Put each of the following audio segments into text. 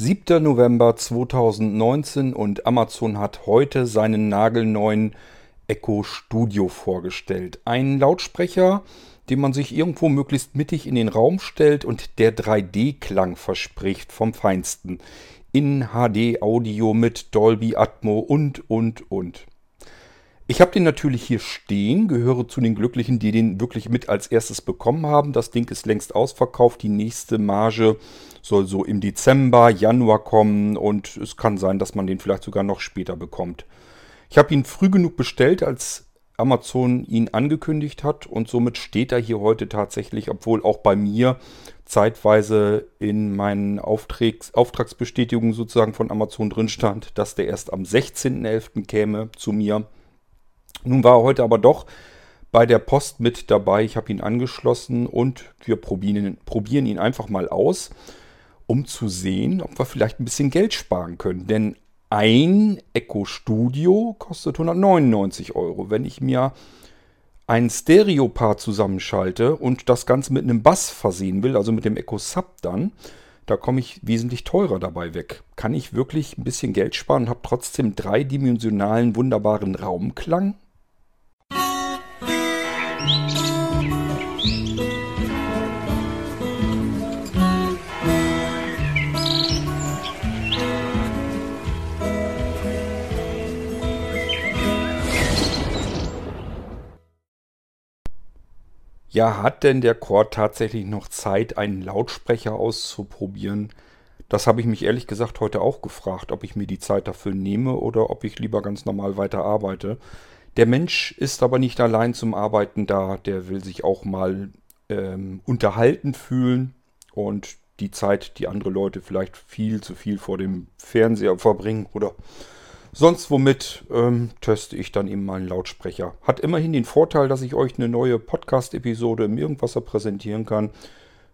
7. November 2019 und Amazon hat heute seinen nagelneuen Echo Studio vorgestellt. Ein Lautsprecher, den man sich irgendwo möglichst mittig in den Raum stellt und der 3D-Klang verspricht vom Feinsten. In HD-Audio mit Dolby Atmo und, und, und. Ich habe den natürlich hier stehen, gehöre zu den Glücklichen, die den wirklich mit als erstes bekommen haben. Das Ding ist längst ausverkauft. Die nächste Marge soll so im Dezember, Januar kommen und es kann sein, dass man den vielleicht sogar noch später bekommt. Ich habe ihn früh genug bestellt, als Amazon ihn angekündigt hat und somit steht er hier heute tatsächlich, obwohl auch bei mir zeitweise in meinen Auftrags Auftragsbestätigungen sozusagen von Amazon drin stand, dass der erst am 16.11. käme zu mir. Nun war er heute aber doch bei der Post mit dabei. Ich habe ihn angeschlossen und wir probieren, probieren ihn einfach mal aus, um zu sehen, ob wir vielleicht ein bisschen Geld sparen können. Denn ein Echo Studio kostet 199 Euro. Wenn ich mir ein Stereo-Paar zusammenschalte und das Ganze mit einem Bass versehen will, also mit dem Echo Sub dann, da komme ich wesentlich teurer dabei weg. Kann ich wirklich ein bisschen Geld sparen und habe trotzdem dreidimensionalen wunderbaren Raumklang? Ja, hat denn der Cord tatsächlich noch Zeit, einen Lautsprecher auszuprobieren? Das habe ich mich ehrlich gesagt heute auch gefragt, ob ich mir die Zeit dafür nehme oder ob ich lieber ganz normal weiter arbeite. Der Mensch ist aber nicht allein zum Arbeiten da, der will sich auch mal ähm, unterhalten fühlen und die Zeit, die andere Leute vielleicht viel zu viel vor dem Fernseher verbringen oder Sonst womit ähm, teste ich dann eben mal einen Lautsprecher. Hat immerhin den Vorteil, dass ich euch eine neue Podcast-Episode im Irgendwasser präsentieren kann.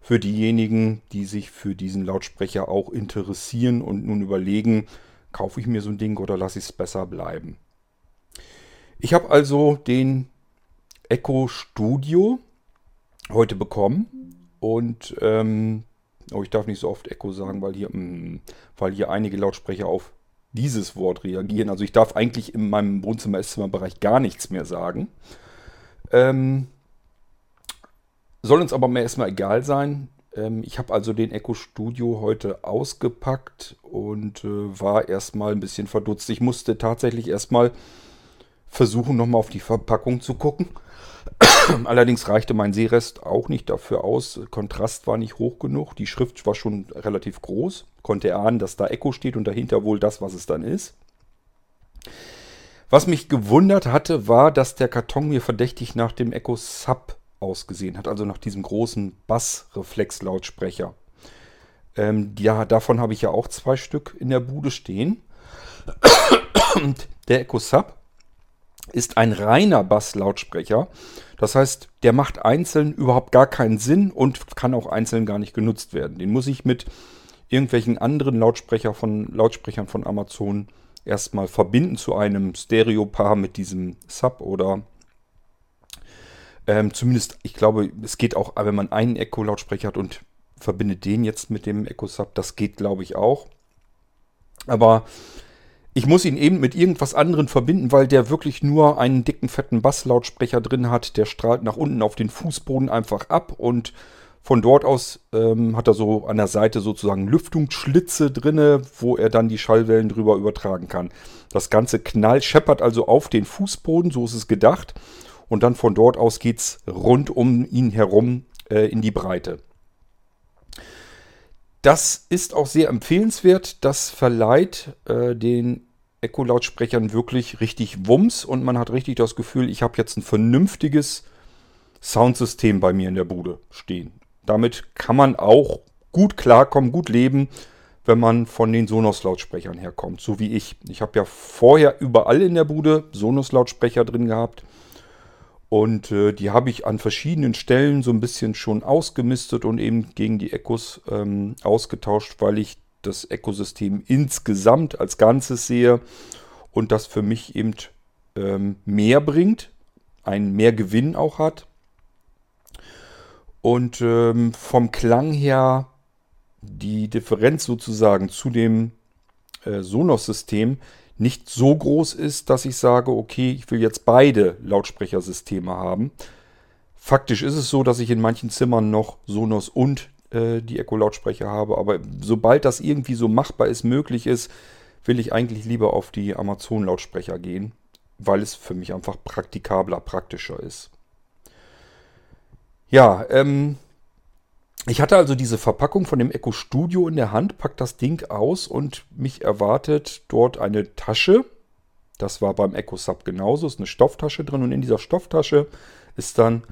Für diejenigen, die sich für diesen Lautsprecher auch interessieren und nun überlegen, kaufe ich mir so ein Ding oder lasse ich es besser bleiben. Ich habe also den Echo Studio heute bekommen und ähm, oh, ich darf nicht so oft Echo sagen, weil hier, mh, mm, weil hier einige Lautsprecher auf dieses Wort reagieren. Also ich darf eigentlich in meinem Wohnzimmer-Esszimmerbereich gar nichts mehr sagen. Ähm, soll uns aber mehr erstmal egal sein. Ähm, ich habe also den Echo Studio heute ausgepackt und äh, war erstmal ein bisschen verdutzt. Ich musste tatsächlich erstmal versuchen, nochmal auf die Verpackung zu gucken. Allerdings reichte mein Sehrest auch nicht dafür aus. Kontrast war nicht hoch genug. Die Schrift war schon relativ groß. Konnte erahnen, dass da Echo steht und dahinter wohl das, was es dann ist. Was mich gewundert hatte, war, dass der Karton mir verdächtig nach dem Echo Sub ausgesehen hat. Also nach diesem großen Bassreflexlautsprecher. Ähm, ja, davon habe ich ja auch zwei Stück in der Bude stehen. Und der Echo Sub ist ein reiner Basslautsprecher. Das heißt, der macht einzeln überhaupt gar keinen Sinn und kann auch einzeln gar nicht genutzt werden. Den muss ich mit irgendwelchen anderen Lautsprecher von, Lautsprechern von Amazon erstmal verbinden zu einem Stereopaar mit diesem Sub oder ähm, zumindest, ich glaube, es geht auch, wenn man einen Echo-Lautsprecher hat und verbindet den jetzt mit dem Echo Sub, das geht, glaube ich, auch. Aber ich muss ihn eben mit irgendwas anderem verbinden, weil der wirklich nur einen dicken, fetten Basslautsprecher drin hat. Der strahlt nach unten auf den Fußboden einfach ab und von dort aus ähm, hat er so an der Seite sozusagen Lüftungsschlitze drinne, wo er dann die Schallwellen drüber übertragen kann. Das Ganze knallt, scheppert also auf den Fußboden, so ist es gedacht. Und dann von dort aus geht es rund um ihn herum äh, in die Breite. Das ist auch sehr empfehlenswert. Das verleiht äh, den Echo-Lautsprechern wirklich richtig Wumms und man hat richtig das Gefühl, ich habe jetzt ein vernünftiges Soundsystem bei mir in der Bude stehen. Damit kann man auch gut klarkommen, gut leben, wenn man von den Sonos-Lautsprechern herkommt, so wie ich. Ich habe ja vorher überall in der Bude Sonos-Lautsprecher drin gehabt und äh, die habe ich an verschiedenen Stellen so ein bisschen schon ausgemistet und eben gegen die Echos ähm, ausgetauscht, weil ich das Ökosystem insgesamt als Ganzes sehe und das für mich eben ähm, mehr bringt, einen mehr Gewinn auch hat. Und ähm, vom Klang her die Differenz sozusagen zu dem äh, Sonos-System nicht so groß ist, dass ich sage, okay, ich will jetzt beide Lautsprechersysteme haben. Faktisch ist es so, dass ich in manchen Zimmern noch Sonos und äh, die Echo-Lautsprecher habe, aber sobald das irgendwie so machbar ist, möglich ist, will ich eigentlich lieber auf die Amazon-Lautsprecher gehen, weil es für mich einfach praktikabler, praktischer ist. Ja, ähm, ich hatte also diese Verpackung von dem Echo Studio in der Hand, pack das Ding aus und mich erwartet dort eine Tasche. Das war beim Echo Sub genauso, ist eine Stofftasche drin und in dieser Stofftasche ist dann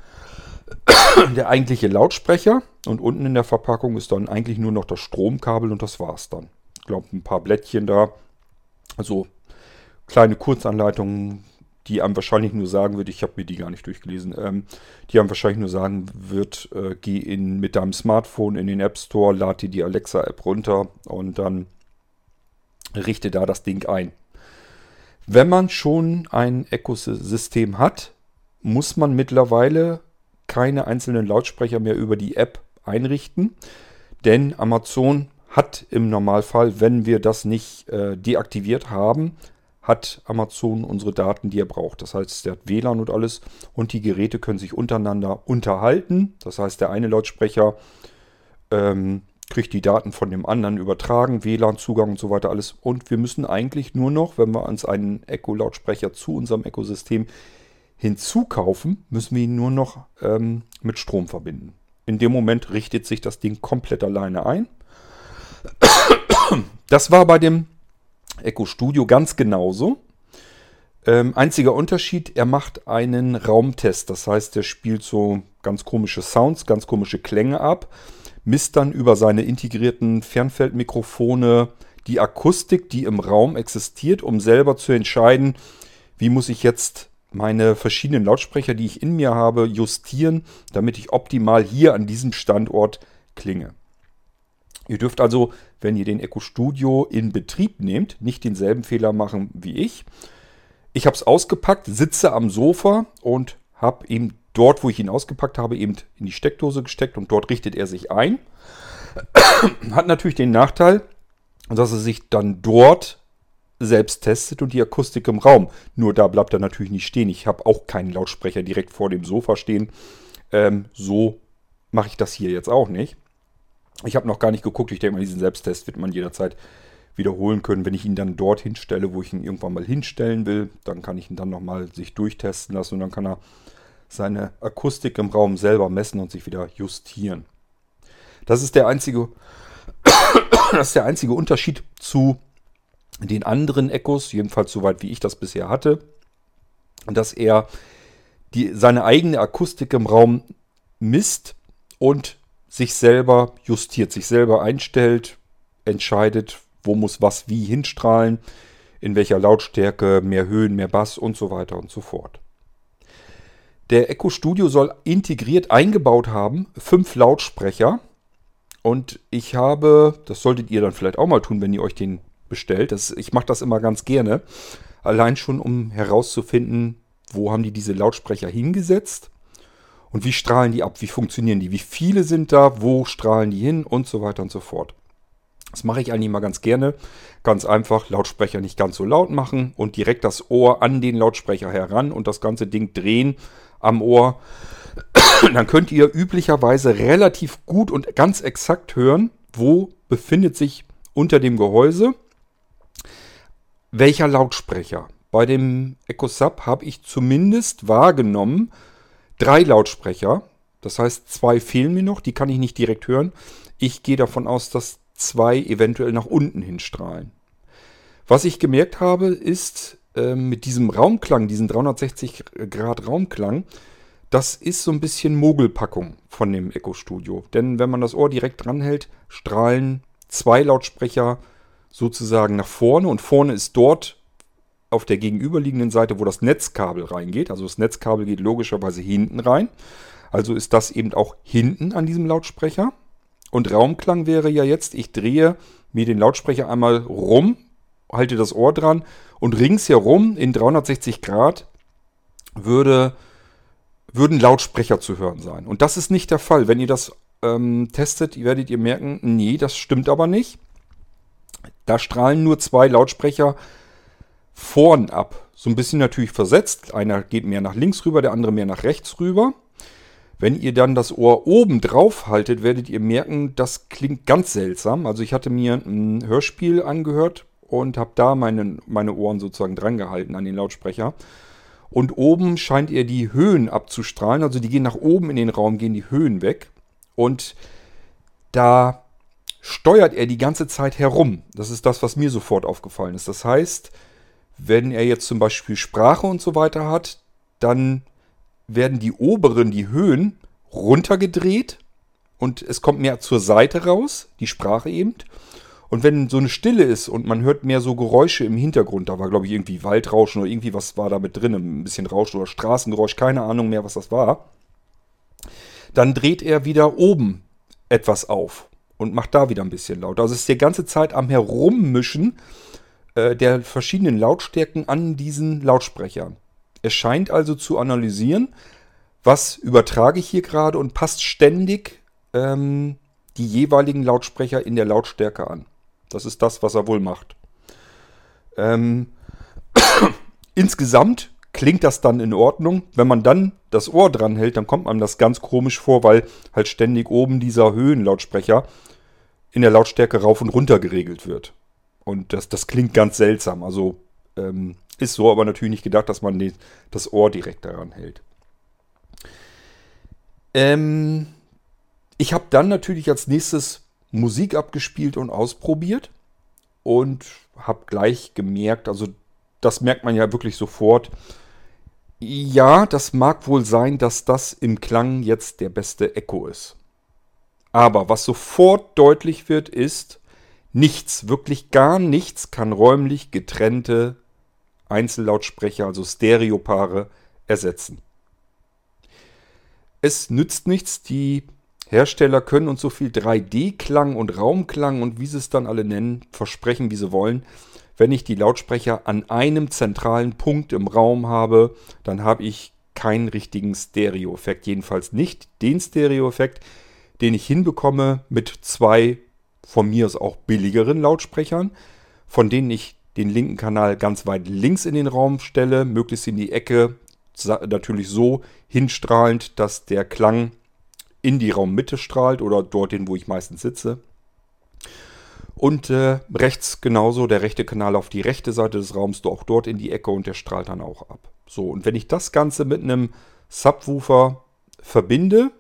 der eigentliche Lautsprecher und unten in der Verpackung ist dann eigentlich nur noch das Stromkabel und das war's dann. Ich glaube, ein paar Blättchen da. Also kleine Kurzanleitungen, die einem wahrscheinlich nur sagen wird, ich habe mir die gar nicht durchgelesen, ähm, die einem wahrscheinlich nur sagen wird, äh, geh in, mit deinem Smartphone in den App Store, lad dir die Alexa-App runter und dann richte da das Ding ein. Wenn man schon ein Ecosystem hat, muss man mittlerweile keine einzelnen Lautsprecher mehr über die App einrichten, denn Amazon hat im Normalfall, wenn wir das nicht äh, deaktiviert haben, hat Amazon unsere Daten, die er braucht. Das heißt, der hat WLAN und alles und die Geräte können sich untereinander unterhalten. Das heißt, der eine Lautsprecher ähm, kriegt die Daten von dem anderen übertragen, WLAN-Zugang und so weiter alles. Und wir müssen eigentlich nur noch, wenn wir uns einen Echo-Lautsprecher zu unserem Ecosystem hinzukaufen, müssen wir ihn nur noch ähm, mit Strom verbinden. In dem Moment richtet sich das Ding komplett alleine ein. Das war bei dem Echo Studio ganz genauso. Ähm, einziger Unterschied, er macht einen Raumtest. Das heißt, er spielt so ganz komische Sounds, ganz komische Klänge ab, misst dann über seine integrierten Fernfeldmikrofone die Akustik, die im Raum existiert, um selber zu entscheiden, wie muss ich jetzt meine verschiedenen Lautsprecher, die ich in mir habe, justieren, damit ich optimal hier an diesem Standort klinge. Ihr dürft also, wenn ihr den Echo Studio in Betrieb nehmt, nicht denselben Fehler machen wie ich. Ich habe es ausgepackt, sitze am Sofa und habe ihn dort, wo ich ihn ausgepackt habe, eben in die Steckdose gesteckt und dort richtet er sich ein. Hat natürlich den Nachteil, dass er sich dann dort selbst testet und die Akustik im Raum. Nur da bleibt er natürlich nicht stehen. Ich habe auch keinen Lautsprecher direkt vor dem Sofa stehen. Ähm, so mache ich das hier jetzt auch nicht. Ich habe noch gar nicht geguckt. Ich denke mal, diesen Selbsttest wird man jederzeit wiederholen können. Wenn ich ihn dann dort hinstelle, wo ich ihn irgendwann mal hinstellen will, dann kann ich ihn dann nochmal sich durchtesten lassen und dann kann er seine Akustik im Raum selber messen und sich wieder justieren. Das ist der einzige, das ist der einzige Unterschied zu den anderen Echos, jedenfalls soweit wie ich das bisher hatte, dass er die, seine eigene Akustik im Raum misst und sich selber justiert, sich selber einstellt, entscheidet, wo muss was wie hinstrahlen, in welcher Lautstärke, mehr Höhen, mehr Bass und so weiter und so fort. Der Echo Studio soll integriert eingebaut haben, fünf Lautsprecher. Und ich habe, das solltet ihr dann vielleicht auch mal tun, wenn ihr euch den bestellt. Das, ich mache das immer ganz gerne. Allein schon, um herauszufinden, wo haben die diese Lautsprecher hingesetzt und wie strahlen die ab? Wie funktionieren die? Wie viele sind da? Wo strahlen die hin? Und so weiter und so fort. Das mache ich eigentlich mal ganz gerne. Ganz einfach Lautsprecher nicht ganz so laut machen und direkt das Ohr an den Lautsprecher heran und das ganze Ding drehen am Ohr. Dann könnt ihr üblicherweise relativ gut und ganz exakt hören, wo befindet sich unter dem Gehäuse welcher Lautsprecher. Bei dem Echo Sub habe ich zumindest wahrgenommen, drei Lautsprecher. Das heißt, zwei fehlen mir noch, die kann ich nicht direkt hören. Ich gehe davon aus, dass zwei eventuell nach unten hinstrahlen. Was ich gemerkt habe, ist äh, mit diesem Raumklang, diesen 360 Grad Raumklang, das ist so ein bisschen Mogelpackung von dem Echo Studio. Denn wenn man das Ohr direkt dran hält, strahlen zwei Lautsprecher sozusagen nach vorne und vorne ist dort auf der gegenüberliegenden Seite, wo das Netzkabel reingeht. Also das Netzkabel geht logischerweise hinten rein. Also ist das eben auch hinten an diesem Lautsprecher. Und Raumklang wäre ja jetzt, ich drehe mir den Lautsprecher einmal rum, halte das Ohr dran und ringsherum in 360 Grad würde, würden Lautsprecher zu hören sein. Und das ist nicht der Fall. Wenn ihr das ähm, testet, werdet ihr merken, nee, das stimmt aber nicht. Da strahlen nur zwei Lautsprecher vorn ab. So ein bisschen natürlich versetzt. Einer geht mehr nach links rüber, der andere mehr nach rechts rüber. Wenn ihr dann das Ohr oben drauf haltet, werdet ihr merken, das klingt ganz seltsam. Also ich hatte mir ein Hörspiel angehört und habe da meine, meine Ohren sozusagen dran gehalten an den Lautsprecher. Und oben scheint ihr die Höhen abzustrahlen. Also die gehen nach oben in den Raum, gehen die Höhen weg. Und da steuert er die ganze Zeit herum. Das ist das, was mir sofort aufgefallen ist. Das heißt, wenn er jetzt zum Beispiel Sprache und so weiter hat, dann werden die oberen, die Höhen, runtergedreht und es kommt mehr zur Seite raus, die Sprache eben. Und wenn so eine Stille ist und man hört mehr so Geräusche im Hintergrund, da war glaube ich irgendwie Waldrauschen oder irgendwie was war da mit drin, ein bisschen Rauschen oder Straßengeräusch, keine Ahnung mehr, was das war, dann dreht er wieder oben etwas auf und macht da wieder ein bisschen laut. Also es ist die ganze Zeit am Herummischen äh, der verschiedenen Lautstärken an diesen Lautsprechern. Es scheint also zu analysieren, was übertrage ich hier gerade und passt ständig ähm, die jeweiligen Lautsprecher in der Lautstärke an. Das ist das, was er wohl macht. Ähm, insgesamt klingt das dann in Ordnung. Wenn man dann das Ohr dran hält, dann kommt einem das ganz komisch vor, weil halt ständig oben dieser Höhenlautsprecher in der Lautstärke rauf und runter geregelt wird. Und das, das klingt ganz seltsam. Also ähm, ist so aber natürlich nicht gedacht, dass man die, das Ohr direkt daran hält. Ähm, ich habe dann natürlich als nächstes Musik abgespielt und ausprobiert und habe gleich gemerkt, also das merkt man ja wirklich sofort. Ja, das mag wohl sein, dass das im Klang jetzt der beste Echo ist. Aber was sofort deutlich wird, ist, nichts, wirklich gar nichts kann räumlich getrennte Einzellautsprecher, also Stereopaare, ersetzen. Es nützt nichts, die Hersteller können uns so viel 3D-Klang und Raumklang und wie sie es dann alle nennen, versprechen, wie sie wollen. Wenn ich die Lautsprecher an einem zentralen Punkt im Raum habe, dann habe ich keinen richtigen Stereo-Effekt. Jedenfalls nicht den Stereo-Effekt, den ich hinbekomme mit zwei von mir aus auch billigeren Lautsprechern, von denen ich den linken Kanal ganz weit links in den Raum stelle, möglichst in die Ecke, natürlich so hinstrahlend, dass der Klang in die Raummitte strahlt oder dorthin, wo ich meistens sitze. Und äh, rechts genauso der rechte Kanal auf die rechte Seite des Raums, auch dort in die Ecke und der strahlt dann auch ab. So, und wenn ich das Ganze mit einem Subwoofer verbinde,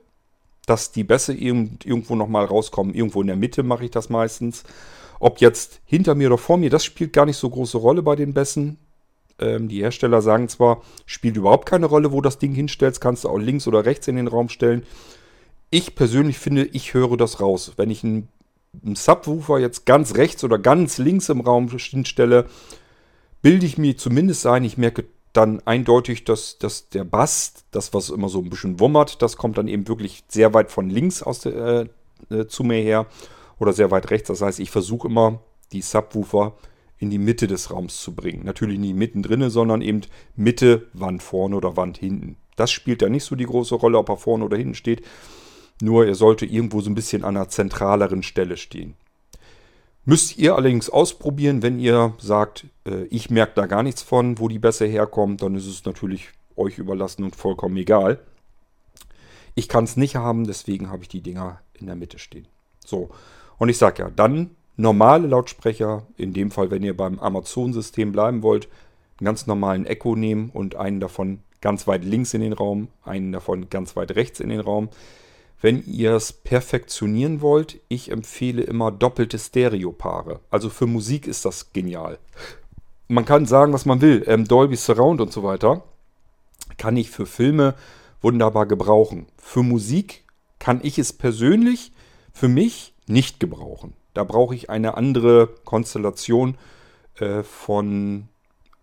dass die Bässe irgendwo nochmal rauskommen, irgendwo in der Mitte mache ich das meistens, ob jetzt hinter mir oder vor mir, das spielt gar nicht so große Rolle bei den Bässen. Ähm, die Hersteller sagen zwar, spielt überhaupt keine Rolle, wo das Ding hinstellst, kannst du auch links oder rechts in den Raum stellen. Ich persönlich finde, ich höre das raus. Wenn ich einen, einen Subwoofer jetzt ganz rechts oder ganz links im Raum hinstelle, bilde ich mir zumindest ein, ich merke dann eindeutig, dass, dass der Bass, das was immer so ein bisschen wummert, das kommt dann eben wirklich sehr weit von links aus der, äh, äh zu mir her oder sehr weit rechts. Das heißt, ich versuche immer die Subwoofer in die Mitte des Raums zu bringen. Natürlich nicht mittendrin, sondern eben Mitte, Wand vorne oder Wand hinten. Das spielt da nicht so die große Rolle, ob er vorne oder hinten steht. Nur er sollte irgendwo so ein bisschen an einer zentraleren Stelle stehen. Müsst ihr allerdings ausprobieren, wenn ihr sagt, äh, ich merke da gar nichts von, wo die Bässe herkommen, dann ist es natürlich euch überlassen und vollkommen egal. Ich kann es nicht haben, deswegen habe ich die Dinger in der Mitte stehen. So, und ich sage ja, dann normale Lautsprecher, in dem Fall, wenn ihr beim Amazon-System bleiben wollt, einen ganz normalen Echo nehmen und einen davon ganz weit links in den Raum, einen davon ganz weit rechts in den Raum. Wenn ihr es perfektionieren wollt, ich empfehle immer doppelte Stereopaare. Also für Musik ist das genial. Man kann sagen, was man will. Ähm, Dolby Surround und so weiter kann ich für Filme wunderbar gebrauchen. Für Musik kann ich es persönlich für mich nicht gebrauchen. Da brauche ich eine andere Konstellation äh, von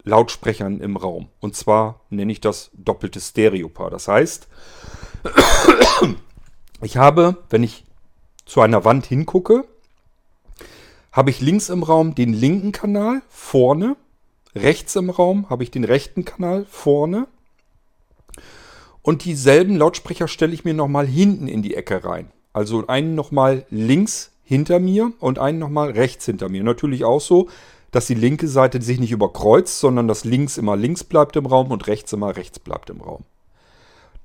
Lautsprechern im Raum. Und zwar nenne ich das doppelte Stereopaar. Das heißt, ich habe, wenn ich zu einer Wand hingucke, habe ich links im Raum den linken Kanal vorne, rechts im Raum habe ich den rechten Kanal vorne und dieselben Lautsprecher stelle ich mir nochmal hinten in die Ecke rein. Also einen nochmal links hinter mir und einen nochmal rechts hinter mir. Natürlich auch so, dass die linke Seite sich nicht überkreuzt, sondern dass links immer links bleibt im Raum und rechts immer rechts bleibt im Raum.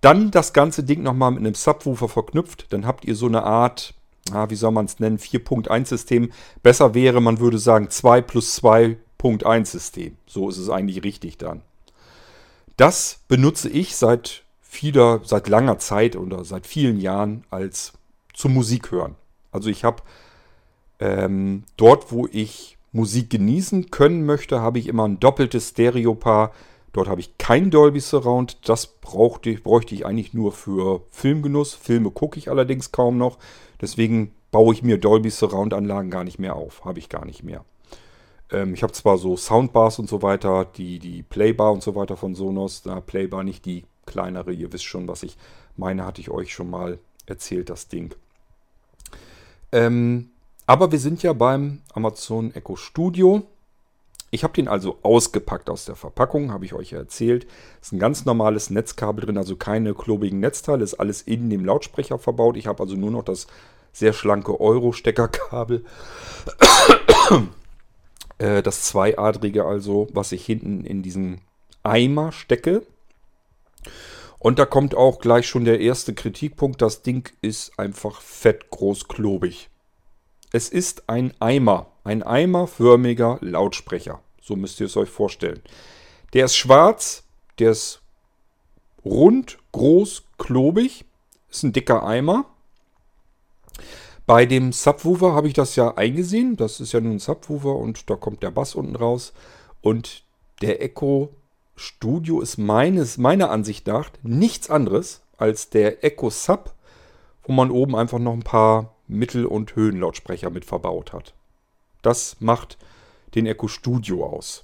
Dann das ganze Ding nochmal mit einem Subwoofer verknüpft. Dann habt ihr so eine Art, ah, wie soll man es nennen, 4.1-System. Besser wäre, man würde sagen 2 plus 2.1-System. So ist es eigentlich richtig dann. Das benutze ich seit vieler, seit langer Zeit oder seit vielen Jahren als zum Musik hören. Also ich habe ähm, dort, wo ich Musik genießen können möchte, habe ich immer ein doppeltes Stereopaar. Dort habe ich kein Dolby Surround. Das brauchte, bräuchte ich eigentlich nur für Filmgenuss. Filme gucke ich allerdings kaum noch. Deswegen baue ich mir Dolby Surround Anlagen gar nicht mehr auf. Habe ich gar nicht mehr. Ähm, ich habe zwar so Soundbars und so weiter, die, die Playbar und so weiter von Sonos. Da Playbar nicht die kleinere. Ihr wisst schon, was ich meine, hatte ich euch schon mal erzählt, das Ding. Ähm, aber wir sind ja beim Amazon Echo Studio. Ich habe den also ausgepackt aus der Verpackung, habe ich euch ja erzählt. Ist ein ganz normales Netzkabel drin, also keine klobigen Netzteile, ist alles in dem Lautsprecher verbaut. Ich habe also nur noch das sehr schlanke Euro-Steckerkabel. Äh, das zweiadrige also, was ich hinten in diesen Eimer stecke. Und da kommt auch gleich schon der erste Kritikpunkt. Das Ding ist einfach fett groß klobig. Es ist ein Eimer, ein eimerförmiger Lautsprecher. So müsst ihr es euch vorstellen. Der ist schwarz, der ist rund, groß, klobig, ist ein dicker Eimer. Bei dem Subwoofer habe ich das ja eingesehen. Das ist ja nun ein Subwoofer und da kommt der Bass unten raus. Und der Echo Studio ist meines, meiner Ansicht nach nichts anderes als der Echo Sub, wo man oben einfach noch ein paar Mittel- und Höhenlautsprecher mit verbaut hat. Das macht den Echo Studio aus.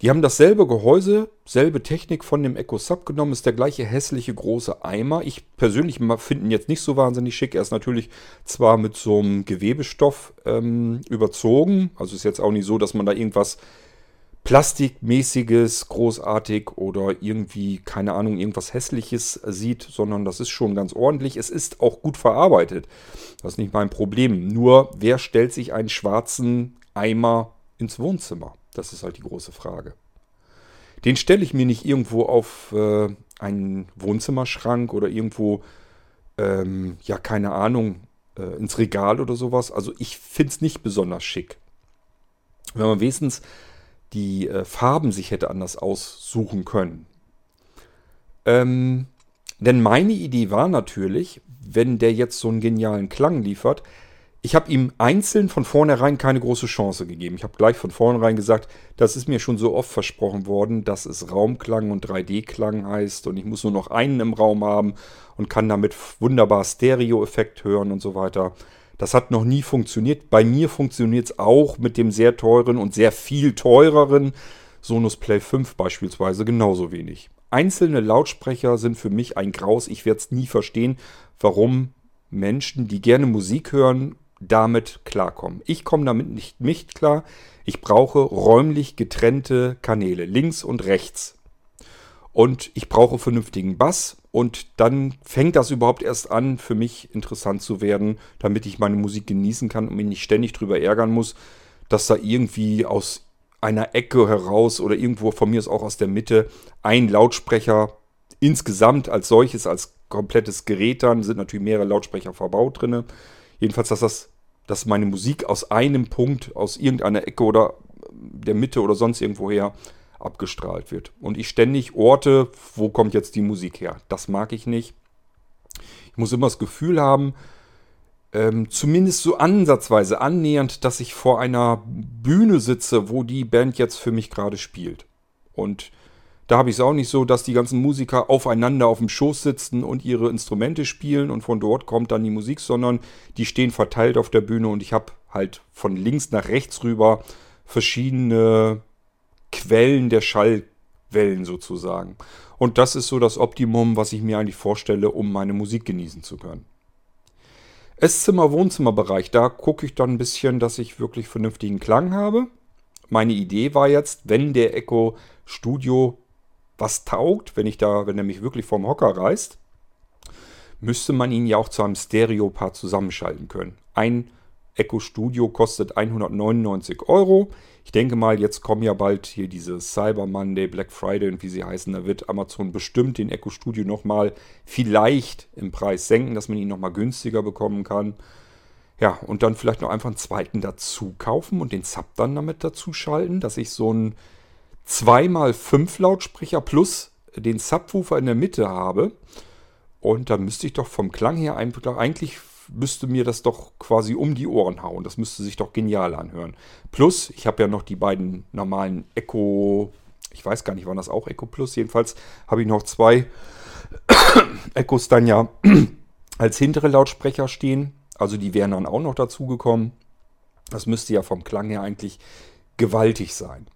Die haben dasselbe Gehäuse, selbe Technik von dem Echo Sub genommen, ist der gleiche hässliche große Eimer. Ich persönlich finde ihn jetzt nicht so wahnsinnig schick. Er ist natürlich zwar mit so einem Gewebestoff ähm, überzogen, also ist jetzt auch nicht so, dass man da irgendwas Plastikmäßiges, großartig oder irgendwie, keine Ahnung, irgendwas Hässliches sieht, sondern das ist schon ganz ordentlich. Es ist auch gut verarbeitet. Das ist nicht mein Problem. Nur, wer stellt sich einen schwarzen Eimer ins Wohnzimmer? Das ist halt die große Frage. Den stelle ich mir nicht irgendwo auf äh, einen Wohnzimmerschrank oder irgendwo, ähm, ja, keine Ahnung, äh, ins Regal oder sowas. Also ich finde es nicht besonders schick. Wenn man wenigstens die äh, Farben sich hätte anders aussuchen können. Ähm, denn meine Idee war natürlich, wenn der jetzt so einen genialen Klang liefert, ich habe ihm einzeln von vornherein keine große Chance gegeben. Ich habe gleich von vornherein gesagt, das ist mir schon so oft versprochen worden, dass es Raumklang und 3D-Klang heißt und ich muss nur noch einen im Raum haben und kann damit wunderbar Stereo-Effekt hören und so weiter. Das hat noch nie funktioniert. Bei mir funktioniert es auch mit dem sehr teuren und sehr viel teureren Sonos Play 5 beispielsweise genauso wenig. Einzelne Lautsprecher sind für mich ein Graus. Ich werde es nie verstehen, warum Menschen, die gerne Musik hören, damit klarkommen. Ich komme damit nicht, nicht klar. Ich brauche räumlich getrennte Kanäle, links und rechts. Und ich brauche vernünftigen Bass und dann fängt das überhaupt erst an, für mich interessant zu werden, damit ich meine Musik genießen kann und mich nicht ständig drüber ärgern muss, dass da irgendwie aus einer Ecke heraus oder irgendwo von mir ist auch aus der Mitte ein Lautsprecher insgesamt als solches, als komplettes Gerät dann, sind natürlich mehrere Lautsprecher verbaut drin. Jedenfalls, dass das, dass meine Musik aus einem Punkt, aus irgendeiner Ecke oder der Mitte oder sonst irgendwoher abgestrahlt wird. Und ich ständig orte, wo kommt jetzt die Musik her. Das mag ich nicht. Ich muss immer das Gefühl haben, ähm, zumindest so ansatzweise annähernd, dass ich vor einer Bühne sitze, wo die Band jetzt für mich gerade spielt. Und da habe ich es auch nicht so, dass die ganzen Musiker aufeinander auf dem Schoß sitzen und ihre Instrumente spielen und von dort kommt dann die Musik, sondern die stehen verteilt auf der Bühne und ich habe halt von links nach rechts rüber verschiedene Quellen der Schallwellen sozusagen. Und das ist so das Optimum, was ich mir eigentlich vorstelle, um meine Musik genießen zu können. Esszimmer-Wohnzimmerbereich, da gucke ich dann ein bisschen, dass ich wirklich vernünftigen Klang habe. Meine Idee war jetzt, wenn der Echo Studio was taugt, wenn ich da, wenn er mich wirklich vom Hocker reißt, müsste man ihn ja auch zu einem Stereo-Paar zusammenschalten können. Ein Echo Studio kostet 199 Euro. Ich denke mal, jetzt kommen ja bald hier diese Cyber Monday, Black Friday und wie sie heißen. Da wird Amazon bestimmt den Echo Studio nochmal vielleicht im Preis senken, dass man ihn nochmal günstiger bekommen kann. Ja, und dann vielleicht noch einfach einen zweiten dazu kaufen und den Sub dann damit dazu schalten, dass ich so einen 2x5 Lautsprecher plus den Subwoofer in der Mitte habe. Und dann müsste ich doch vom Klang her eigentlich müsste mir das doch quasi um die Ohren hauen. Das müsste sich doch genial anhören. Plus, ich habe ja noch die beiden normalen Echo, ich weiß gar nicht, waren das auch Echo Plus? Jedenfalls habe ich noch zwei Echos dann ja als hintere Lautsprecher stehen. Also die wären dann auch noch dazugekommen. Das müsste ja vom Klang her eigentlich gewaltig sein.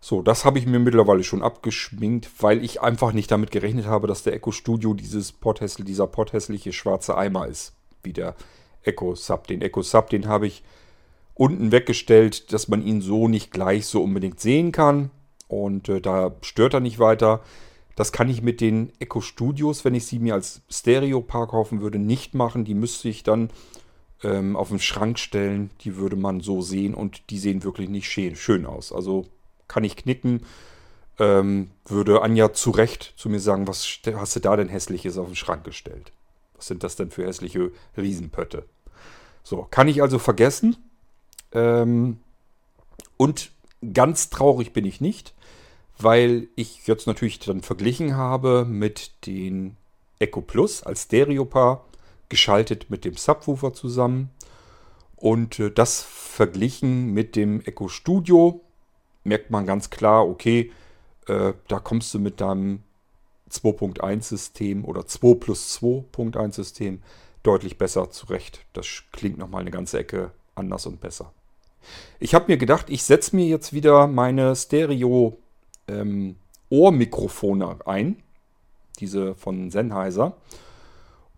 So, das habe ich mir mittlerweile schon abgeschminkt, weil ich einfach nicht damit gerechnet habe, dass der Echo Studio dieses Potthässl, dieser potthässliche schwarze Eimer ist, wie der Echo Sub. Den Echo Sub, den habe ich unten weggestellt, dass man ihn so nicht gleich so unbedingt sehen kann. Und äh, da stört er nicht weiter. Das kann ich mit den Echo Studios, wenn ich sie mir als Stereo-Paar kaufen würde, nicht machen. Die müsste ich dann ähm, auf den Schrank stellen. Die würde man so sehen und die sehen wirklich nicht schön aus. Also kann ich knicken. Ähm, würde Anja zu Recht zu mir sagen, was hast du da denn hässliches auf den Schrank gestellt? Was sind das denn für hässliche Riesenpötte? So, kann ich also vergessen. Ähm, und ganz traurig bin ich nicht, weil ich jetzt natürlich dann verglichen habe mit den Echo Plus als Stereopaar, geschaltet mit dem Subwoofer zusammen. Und äh, das verglichen mit dem Echo Studio merkt man ganz klar, okay, äh, da kommst du mit deinem 2.1 System oder 2 plus 2.1 System deutlich besser zurecht. Das klingt nochmal eine ganze Ecke anders und besser. Ich habe mir gedacht, ich setze mir jetzt wieder meine Stereo ähm, ein. Diese von Sennheiser.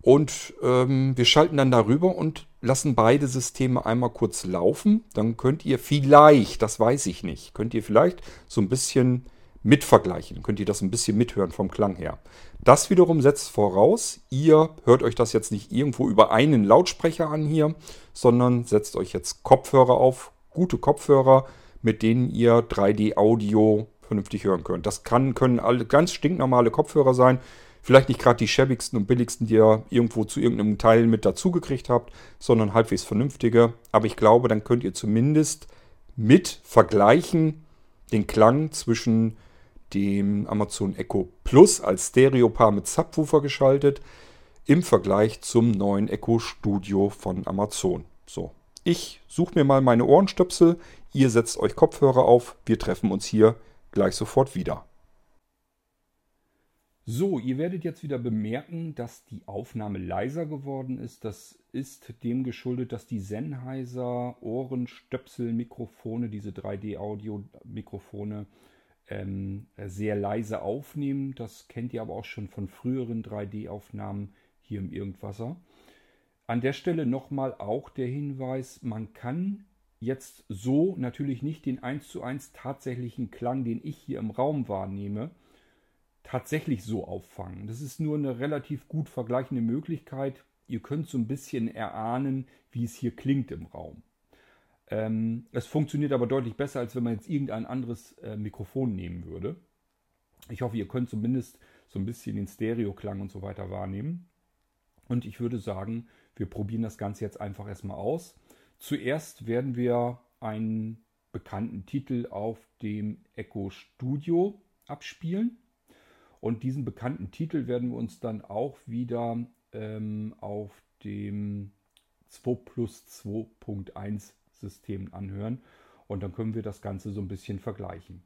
Und ähm, wir schalten dann darüber und lassen beide Systeme einmal kurz laufen. Dann könnt ihr vielleicht, das weiß ich nicht, könnt ihr vielleicht so ein bisschen mitvergleichen. Könnt ihr das ein bisschen mithören vom Klang her. Das wiederum setzt voraus, ihr hört euch das jetzt nicht irgendwo über einen Lautsprecher an hier, sondern setzt euch jetzt Kopfhörer auf, gute Kopfhörer, mit denen ihr 3D-Audio vernünftig hören könnt. Das kann, können alle ganz stinknormale Kopfhörer sein. Vielleicht nicht gerade die schäbigsten und billigsten, die ihr irgendwo zu irgendeinem Teil mit dazugekriegt habt, sondern halbwegs vernünftige. Aber ich glaube, dann könnt ihr zumindest mit vergleichen den Klang zwischen dem Amazon Echo Plus als Stereopaar mit Subwoofer geschaltet im Vergleich zum neuen Echo Studio von Amazon. So, ich suche mir mal meine Ohrenstöpsel, ihr setzt euch Kopfhörer auf, wir treffen uns hier gleich sofort wieder. So, ihr werdet jetzt wieder bemerken, dass die Aufnahme leiser geworden ist. Das ist dem geschuldet, dass die Sennheiser Ohrenstöpsel-Mikrofone, diese 3D-Audio-Mikrofone, ähm, sehr leise aufnehmen. Das kennt ihr aber auch schon von früheren 3D-Aufnahmen hier im Irgendwasser. An der Stelle nochmal auch der Hinweis, man kann jetzt so natürlich nicht den 1 zu 1 tatsächlichen Klang, den ich hier im Raum wahrnehme, tatsächlich so auffangen. Das ist nur eine relativ gut vergleichende Möglichkeit. Ihr könnt so ein bisschen erahnen, wie es hier klingt im Raum. Ähm, es funktioniert aber deutlich besser, als wenn man jetzt irgendein anderes äh, Mikrofon nehmen würde. Ich hoffe, ihr könnt zumindest so ein bisschen den Stereoklang und so weiter wahrnehmen. Und ich würde sagen, wir probieren das Ganze jetzt einfach erstmal aus. Zuerst werden wir einen bekannten Titel auf dem Echo Studio abspielen. Und diesen bekannten Titel werden wir uns dann auch wieder ähm, auf dem 2 plus 2.1 System anhören. Und dann können wir das Ganze so ein bisschen vergleichen.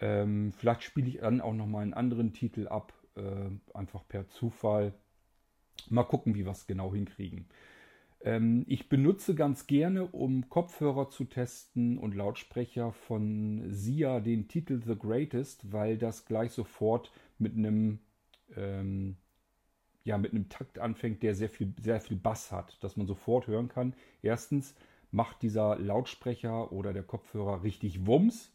Ähm, vielleicht spiele ich dann auch nochmal einen anderen Titel ab, äh, einfach per Zufall. Mal gucken, wie wir es genau hinkriegen. Ähm, ich benutze ganz gerne, um Kopfhörer zu testen und Lautsprecher von Sia den Titel The Greatest, weil das gleich sofort mit einem ähm, ja, mit einem Takt anfängt, der sehr viel, sehr viel Bass hat, dass man sofort hören kann. Erstens macht dieser Lautsprecher oder der Kopfhörer richtig Wumms.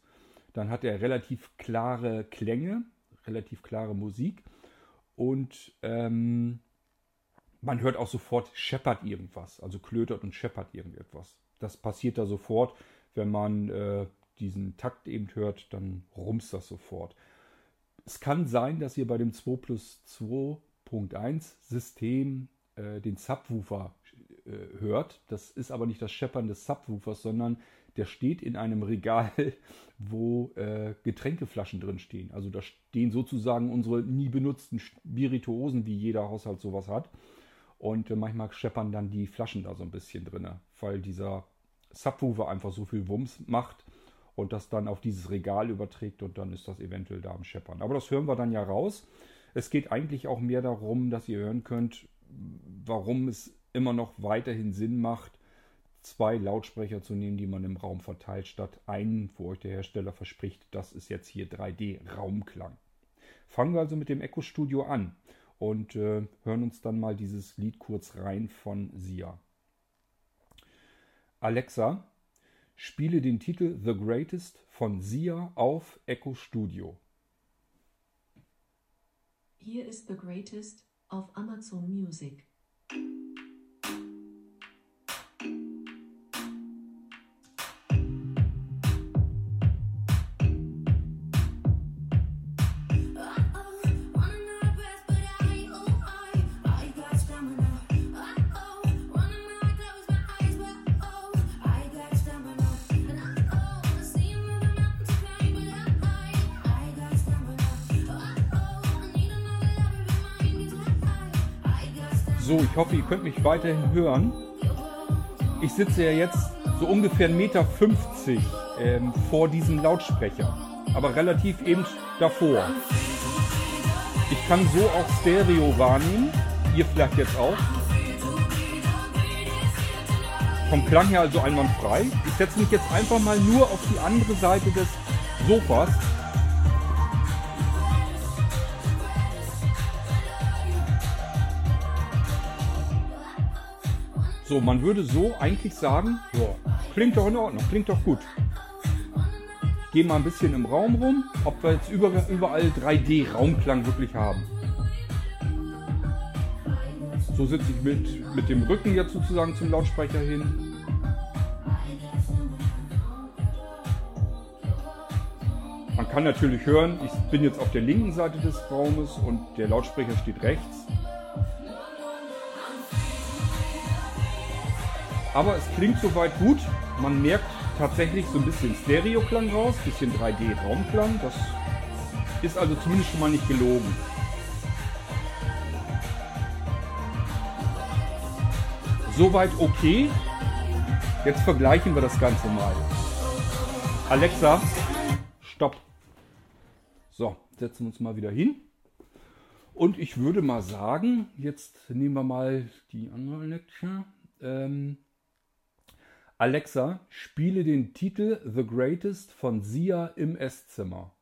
Dann hat er relativ klare Klänge, relativ klare Musik. Und ähm, man hört auch sofort, scheppert irgendwas, also klötert und scheppert irgendetwas. Das passiert da sofort, wenn man äh, diesen Takt eben hört, dann rumst das sofort. Es kann sein, dass ihr bei dem 2 plus 2.1 System äh, den Subwoofer äh, hört. Das ist aber nicht das Scheppern des Subwoofers, sondern der steht in einem Regal, wo äh, Getränkeflaschen drin stehen. Also da stehen sozusagen unsere nie benutzten Spirituosen, wie jeder Haushalt sowas hat. Und äh, manchmal scheppern dann die Flaschen da so ein bisschen drin, weil dieser Subwoofer einfach so viel Wumms macht und das dann auf dieses Regal überträgt und dann ist das eventuell da am Scheppern. Aber das hören wir dann ja raus. Es geht eigentlich auch mehr darum, dass ihr hören könnt, warum es immer noch weiterhin Sinn macht, zwei Lautsprecher zu nehmen, die man im Raum verteilt, statt einen, wo euch der Hersteller verspricht, das ist jetzt hier 3D-Raumklang. Fangen wir also mit dem Echo Studio an und äh, hören uns dann mal dieses Lied kurz rein von Sia. Alexa, spiele den Titel The Greatest von Sia auf Echo Studio. Hier ist The Greatest auf Amazon Music. Hoffe, ihr könnt mich weiterhin hören. Ich sitze ja jetzt so ungefähr 1,50 Meter ähm, vor diesem Lautsprecher, aber relativ eben davor. Ich kann so auch Stereo wahrnehmen, ihr vielleicht jetzt auch. Vom Klang her also einwandfrei. Ich setze mich jetzt einfach mal nur auf die andere Seite des Sofas So, man würde so eigentlich sagen, ja, klingt doch in Ordnung, klingt doch gut. Gehe mal ein bisschen im Raum rum, ob wir jetzt überall 3D-Raumklang wirklich haben. So sitze ich mit, mit dem Rücken jetzt sozusagen zum Lautsprecher hin. Man kann natürlich hören, ich bin jetzt auf der linken Seite des Raumes und der Lautsprecher steht rechts. Aber es klingt soweit gut. Man merkt tatsächlich so ein bisschen Stereoklang raus, bisschen 3D-Raumklang. Das ist also zumindest schon mal nicht gelogen. Soweit okay. Jetzt vergleichen wir das Ganze mal. Alexa, stopp. So, setzen wir uns mal wieder hin. Und ich würde mal sagen, jetzt nehmen wir mal die andere Alexa. Ähm, Alexa, spiele den Titel The Greatest von Sia im Esszimmer.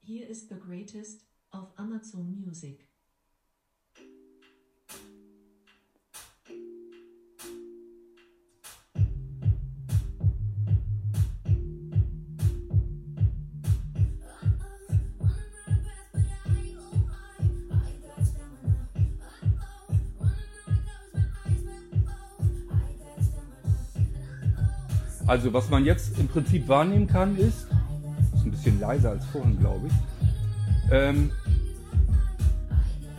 Hier ist The Greatest auf Amazon Music. Also was man jetzt im Prinzip wahrnehmen kann ist, ist ein bisschen leiser als vorhin, glaube ich, ähm,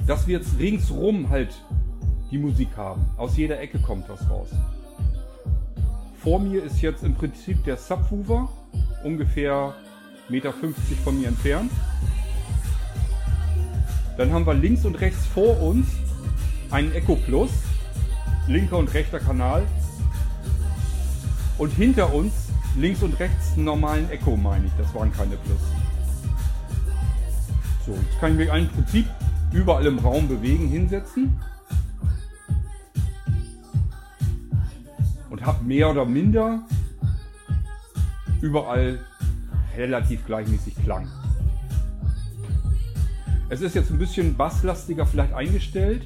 dass wir jetzt ringsrum halt die Musik haben. Aus jeder Ecke kommt was raus. Vor mir ist jetzt im Prinzip der Subwoofer, ungefähr 1,50 Meter von mir entfernt. Dann haben wir links und rechts vor uns einen Echo Plus, linker und rechter Kanal, und hinter uns, links und rechts, einen normalen Echo, meine ich. Das waren keine Plus. So, jetzt kann ich mich im Prinzip überall im Raum bewegen, hinsetzen. Und habe mehr oder minder überall relativ gleichmäßig Klang. Es ist jetzt ein bisschen basslastiger vielleicht eingestellt.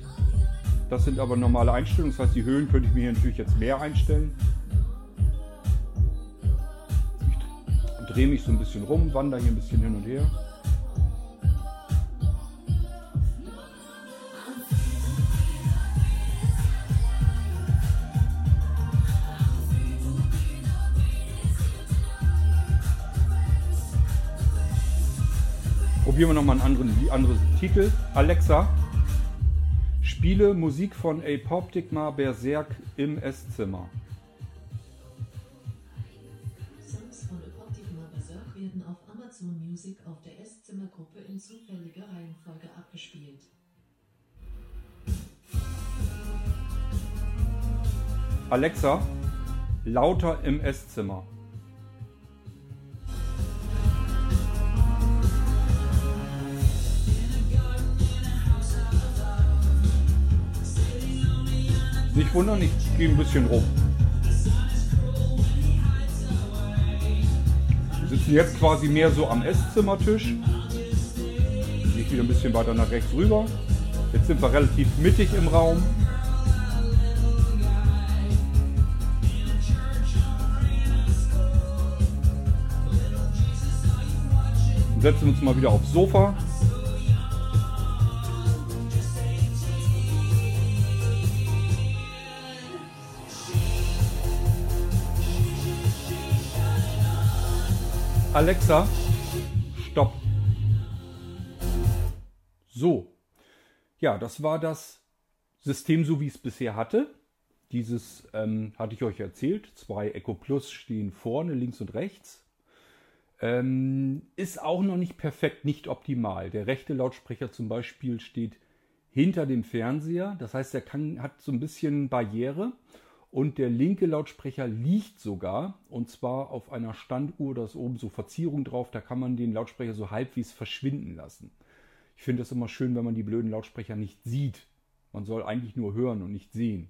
Das sind aber normale Einstellungen. Das heißt, die Höhen könnte ich mir hier natürlich jetzt mehr einstellen. drehe mich so ein bisschen rum, wandere hier ein bisschen hin und her. Probieren wir nochmal einen anderen, anderen Titel. Alexa, spiele Musik von Apoptigma Berserk im Esszimmer. Amazon Music auf der Esszimmergruppe in zufälliger Reihenfolge abgespielt. Alexa, lauter im Esszimmer. Nicht wundern, ich gehe ein bisschen rum. Sitzen jetzt quasi mehr so am Esszimmertisch. Ich wieder ein bisschen weiter nach rechts rüber. Jetzt sind wir relativ mittig im Raum. setzen uns mal wieder aufs Sofa. Alexa, stopp. So. Ja, das war das System, so wie es bisher hatte. Dieses ähm, hatte ich euch erzählt. Zwei Echo Plus stehen vorne, links und rechts. Ähm, ist auch noch nicht perfekt, nicht optimal. Der rechte Lautsprecher zum Beispiel steht hinter dem Fernseher. Das heißt, er hat so ein bisschen Barriere. Und der linke Lautsprecher liegt sogar, und zwar auf einer Standuhr, da ist oben so Verzierung drauf, da kann man den Lautsprecher so halbwegs verschwinden lassen. Ich finde es immer schön, wenn man die blöden Lautsprecher nicht sieht. Man soll eigentlich nur hören und nicht sehen.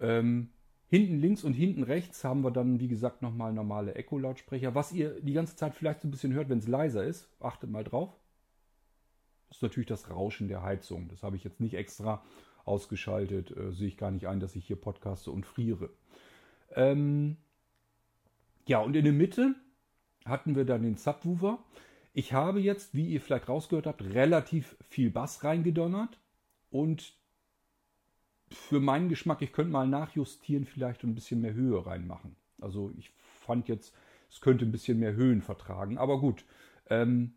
Ähm, hinten links und hinten rechts haben wir dann, wie gesagt, nochmal normale Echo-Lautsprecher. Was ihr die ganze Zeit vielleicht so ein bisschen hört, wenn es leiser ist, achtet mal drauf. Das ist natürlich das Rauschen der Heizung. Das habe ich jetzt nicht extra ausgeschaltet. Äh, sehe ich gar nicht ein, dass ich hier podcaste und friere. Ähm ja, und in der Mitte hatten wir dann den Subwoofer. Ich habe jetzt, wie ihr vielleicht rausgehört habt, relativ viel Bass reingedonnert. Und für meinen Geschmack, ich könnte mal nachjustieren vielleicht ein bisschen mehr Höhe reinmachen. Also ich fand jetzt, es könnte ein bisschen mehr Höhen vertragen. Aber gut, ähm,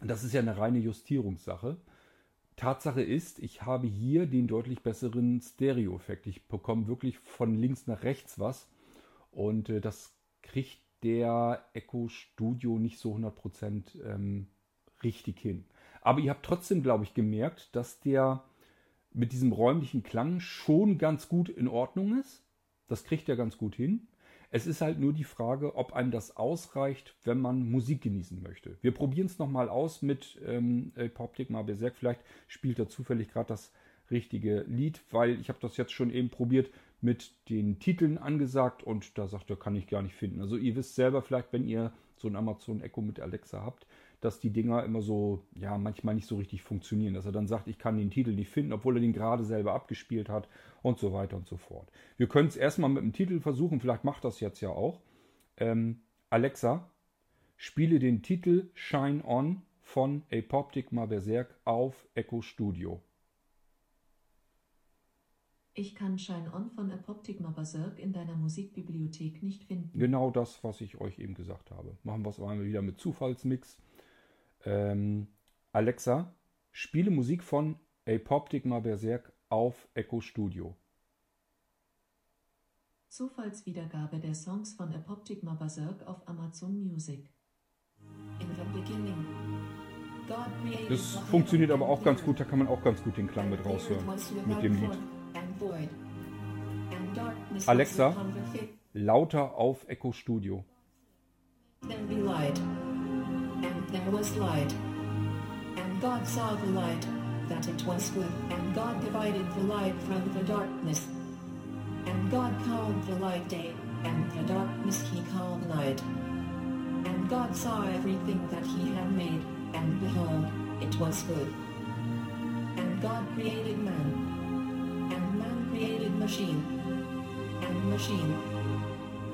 das ist ja eine reine Justierungssache. Tatsache ist, ich habe hier den deutlich besseren Stereo-Effekt. Ich bekomme wirklich von links nach rechts was. Und äh, das kriegt der Echo Studio nicht so 100% ähm, richtig hin. Aber ihr habt trotzdem, glaube ich, gemerkt, dass der mit diesem räumlichen Klang schon ganz gut in Ordnung ist. Das kriegt er ganz gut hin. Es ist halt nur die Frage, ob einem das ausreicht, wenn man Musik genießen möchte. Wir probieren es nochmal aus mit ähm, Poptik mal Berserk. Vielleicht spielt er zufällig gerade das richtige Lied, weil ich habe das jetzt schon eben probiert mit den Titeln angesagt und da sagt er, kann ich gar nicht finden. Also ihr wisst selber vielleicht, wenn ihr so ein Amazon Echo mit Alexa habt, dass die Dinger immer so, ja, manchmal nicht so richtig funktionieren. Dass er dann sagt, ich kann den Titel nicht finden, obwohl er den gerade selber abgespielt hat und so weiter und so fort. Wir können es erstmal mit dem Titel versuchen, vielleicht macht das jetzt ja auch. Ähm, Alexa, spiele den Titel Shine On von Apoptygma Berserk auf Echo Studio. Ich kann Shine On von Apoptygma Berserk in deiner Musikbibliothek nicht finden. Genau das, was ich euch eben gesagt habe. Machen wir es einmal wieder mit Zufallsmix. Ähm, Alexa, spiele Musik von Apoptygma Berserk auf Echo Studio. Zufallswiedergabe der Songs von Apoptygma Berserk auf Amazon Music. In the beginning, God created Das funktioniert aber auch ganz gut, da kann man auch ganz gut den Klang mit raushören. Mit dem Lied. Alexa, lauter auf Echo Studio. Then be light. There was light. And God saw the light, that it was good. And God divided the light from the darkness. And God called the light day, and the darkness he called night. And God saw everything that he had made, and behold, it was good. And God created man. And man created machine. And machine.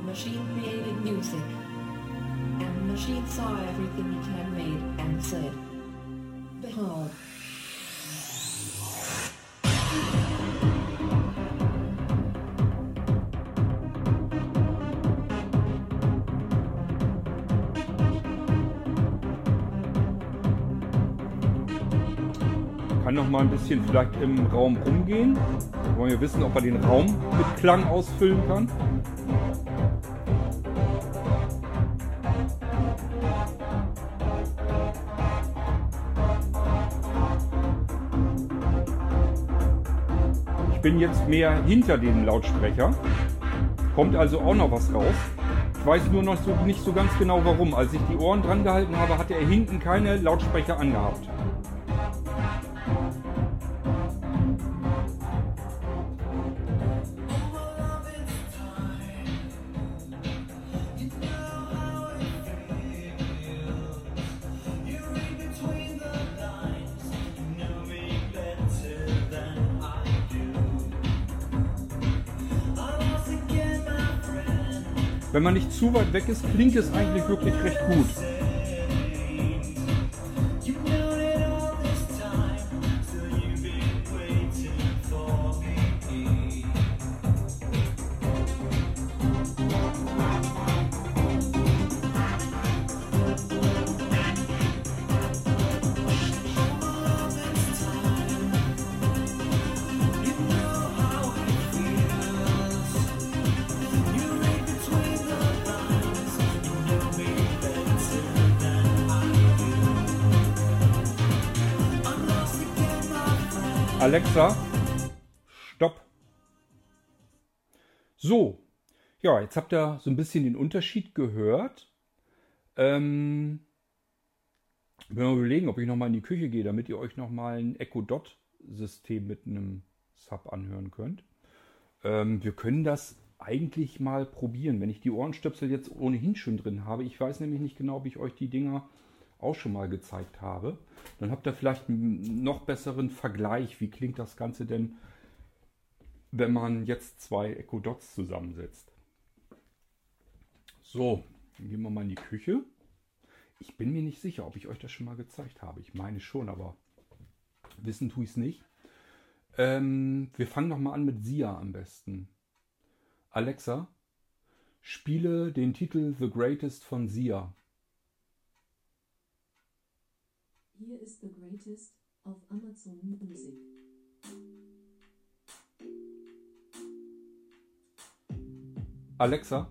Machine created music. machine saw everything it had made and said, Behold. Kann noch mal ein bisschen vielleicht im Raum rumgehen. Wollen wir wissen, ob er den Raum mit Klang ausfüllen kann. Bin jetzt mehr hinter dem Lautsprecher. Kommt also auch noch was raus. Ich weiß nur noch so, nicht so ganz genau warum. Als ich die Ohren dran gehalten habe, hatte er hinten keine Lautsprecher angehabt. Wenn man nicht zu weit weg ist, klingt es eigentlich wirklich recht gut. Alexa, stopp. So, ja, jetzt habt ihr so ein bisschen den Unterschied gehört. Ähm, ich will mal überlegen, ob ich nochmal in die Küche gehe, damit ihr euch nochmal ein Echo Dot System mit einem Sub anhören könnt. Ähm, wir können das eigentlich mal probieren, wenn ich die Ohrenstöpsel jetzt ohnehin schon drin habe. Ich weiß nämlich nicht genau, ob ich euch die Dinger auch schon mal gezeigt habe. Dann habt ihr vielleicht einen noch besseren Vergleich. Wie klingt das Ganze denn, wenn man jetzt zwei Echo Dots zusammensetzt? So, gehen wir mal in die Küche. Ich bin mir nicht sicher, ob ich euch das schon mal gezeigt habe. Ich meine schon, aber wissen tue ich es nicht. Ähm, wir fangen noch mal an mit Sia am besten. Alexa, spiele den Titel The Greatest von Sia. Hier ist The Greatest auf Amazon Music. Alexa,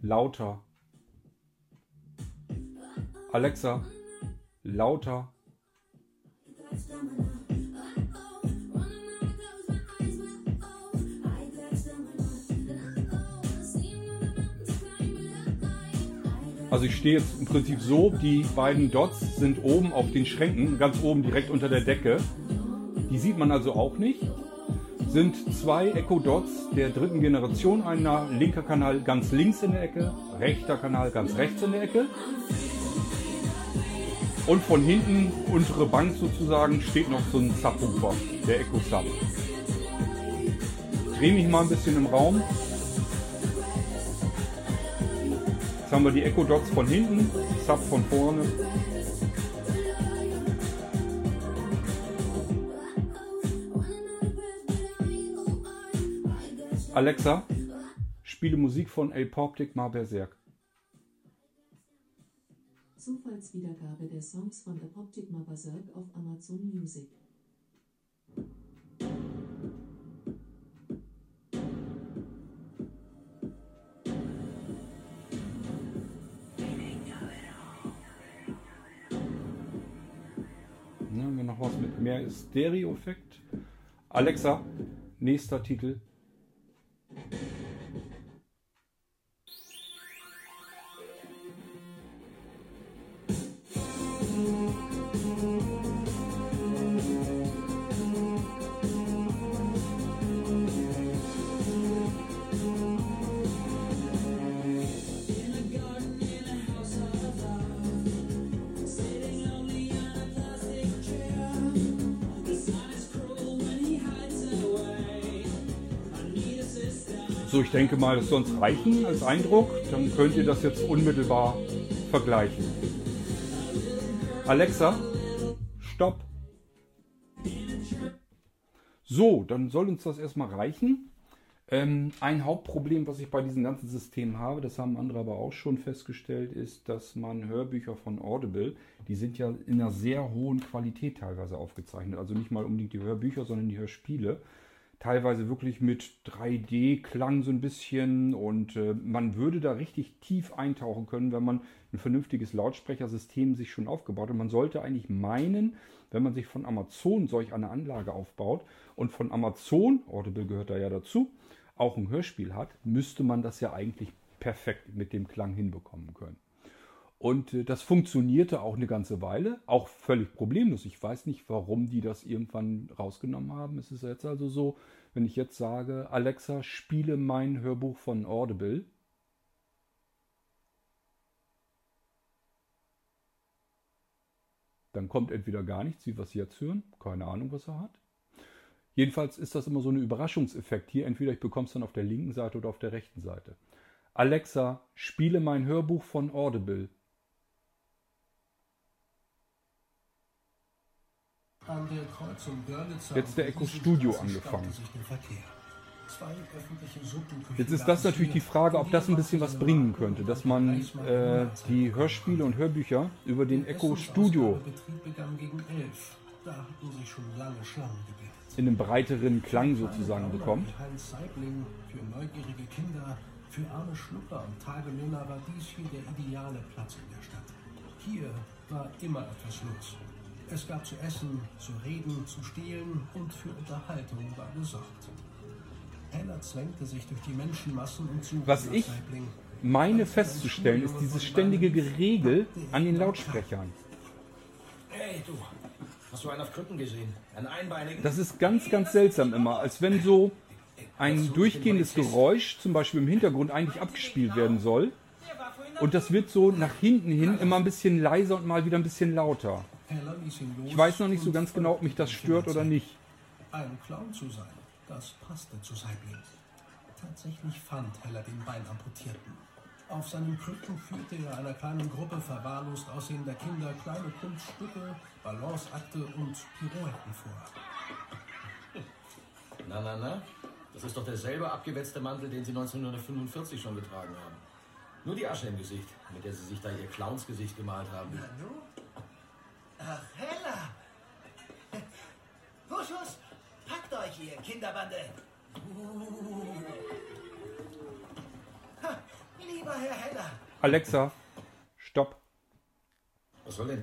lauter. Alexa, lauter. Also ich stehe jetzt im Prinzip so, die beiden Dots sind oben auf den Schränken, ganz oben direkt unter der Decke. Die sieht man also auch nicht. Sind zwei Echo Dots der dritten Generation, einer linker Kanal ganz links in der Ecke, rechter Kanal ganz rechts in der Ecke. Und von hinten, untere Bank sozusagen, steht noch so ein Subwoofer, der Echo Sub. Drehe mich mal ein bisschen im Raum. Haben wir die Echo Dots von hinten, Sub von vorne. Alexa, spiele Musik von Apoptic mal Berserk. Zufallswiedergabe der Songs von Apoptic Berserk auf Amazon Music. Haben wir noch was mit mehr Stereo-Effekt. Alexa, nächster Titel. Denke mal, das soll uns reichen als Eindruck. Dann könnt ihr das jetzt unmittelbar vergleichen. Alexa, stopp. So, dann soll uns das erstmal reichen. Ähm, ein Hauptproblem, was ich bei diesen ganzen Systemen habe, das haben andere aber auch schon festgestellt, ist, dass man Hörbücher von Audible, die sind ja in einer sehr hohen Qualität teilweise aufgezeichnet. Also nicht mal unbedingt die Hörbücher, sondern die Hörspiele. Teilweise wirklich mit 3D-Klang so ein bisschen und äh, man würde da richtig tief eintauchen können, wenn man ein vernünftiges Lautsprechersystem sich schon aufgebaut hat. Man sollte eigentlich meinen, wenn man sich von Amazon solch eine Anlage aufbaut und von Amazon, Audible gehört da ja dazu, auch ein Hörspiel hat, müsste man das ja eigentlich perfekt mit dem Klang hinbekommen können. Und äh, das funktionierte auch eine ganze Weile, auch völlig problemlos. Ich weiß nicht, warum die das irgendwann rausgenommen haben. Es ist jetzt also so, wenn ich jetzt sage, Alexa, spiele mein Hörbuch von Audible. Dann kommt entweder gar nichts, wie wir es jetzt hören. Keine Ahnung, was er hat. Jedenfalls ist das immer so ein Überraschungseffekt hier. Entweder ich bekomme es dann auf der linken Seite oder auf der rechten Seite. Alexa, spiele mein Hörbuch von Audible. Jetzt der Echo Studio angefangen. Jetzt ist das natürlich die Frage, ob das ein bisschen was bringen könnte, dass man äh, die Hörspiele und Hörbücher über den Echo Studio in einem breiteren Klang sozusagen bekommt. Für neugierige Kinder, für arme Schlucker und Tagelöhner war dies hier der ideale Platz in der Stadt. Hier war immer etwas los. Es gab zu essen, zu reden, zu stehlen und für Unterhaltung war gesorgt. Heller zwängte sich durch die Menschenmassen und zu. Was ich meine festzustellen, ist dieses ständige Geregel an den Lautsprechern. Hey, du, Hast du einen auf Krücken gesehen? Einen einbeinigen? Das ist ganz, ganz seltsam immer. Als wenn so ein durchgehendes Geräusch zum Beispiel im Hintergrund eigentlich abgespielt werden soll. Und das wird so nach hinten hin immer ein bisschen leiser und mal wieder ein bisschen lauter. Ich weiß noch nicht so ganz genau, ob mich das stört oder nicht. Ein Clown zu sein, das passte zu Saibling. Tatsächlich fand Heller den Bein amputierten. Auf seinem Krücken führte er einer kleinen Gruppe verwahrlost aussehender Kinder kleine Kunststücke, Balanceakte und Pirouetten vor. Na, na, na. Das ist doch derselbe abgewetzte Mantel, den Sie 1945 schon getragen haben. Nur die Asche im Gesicht, mit der Sie sich da Ihr Clownsgesicht gemalt haben. Na, nu? Ach, Hella! Huschus, packt euch hier, Kinderbande! Uh. Lieber Herr Heller. Alexa, stopp. Was soll denn?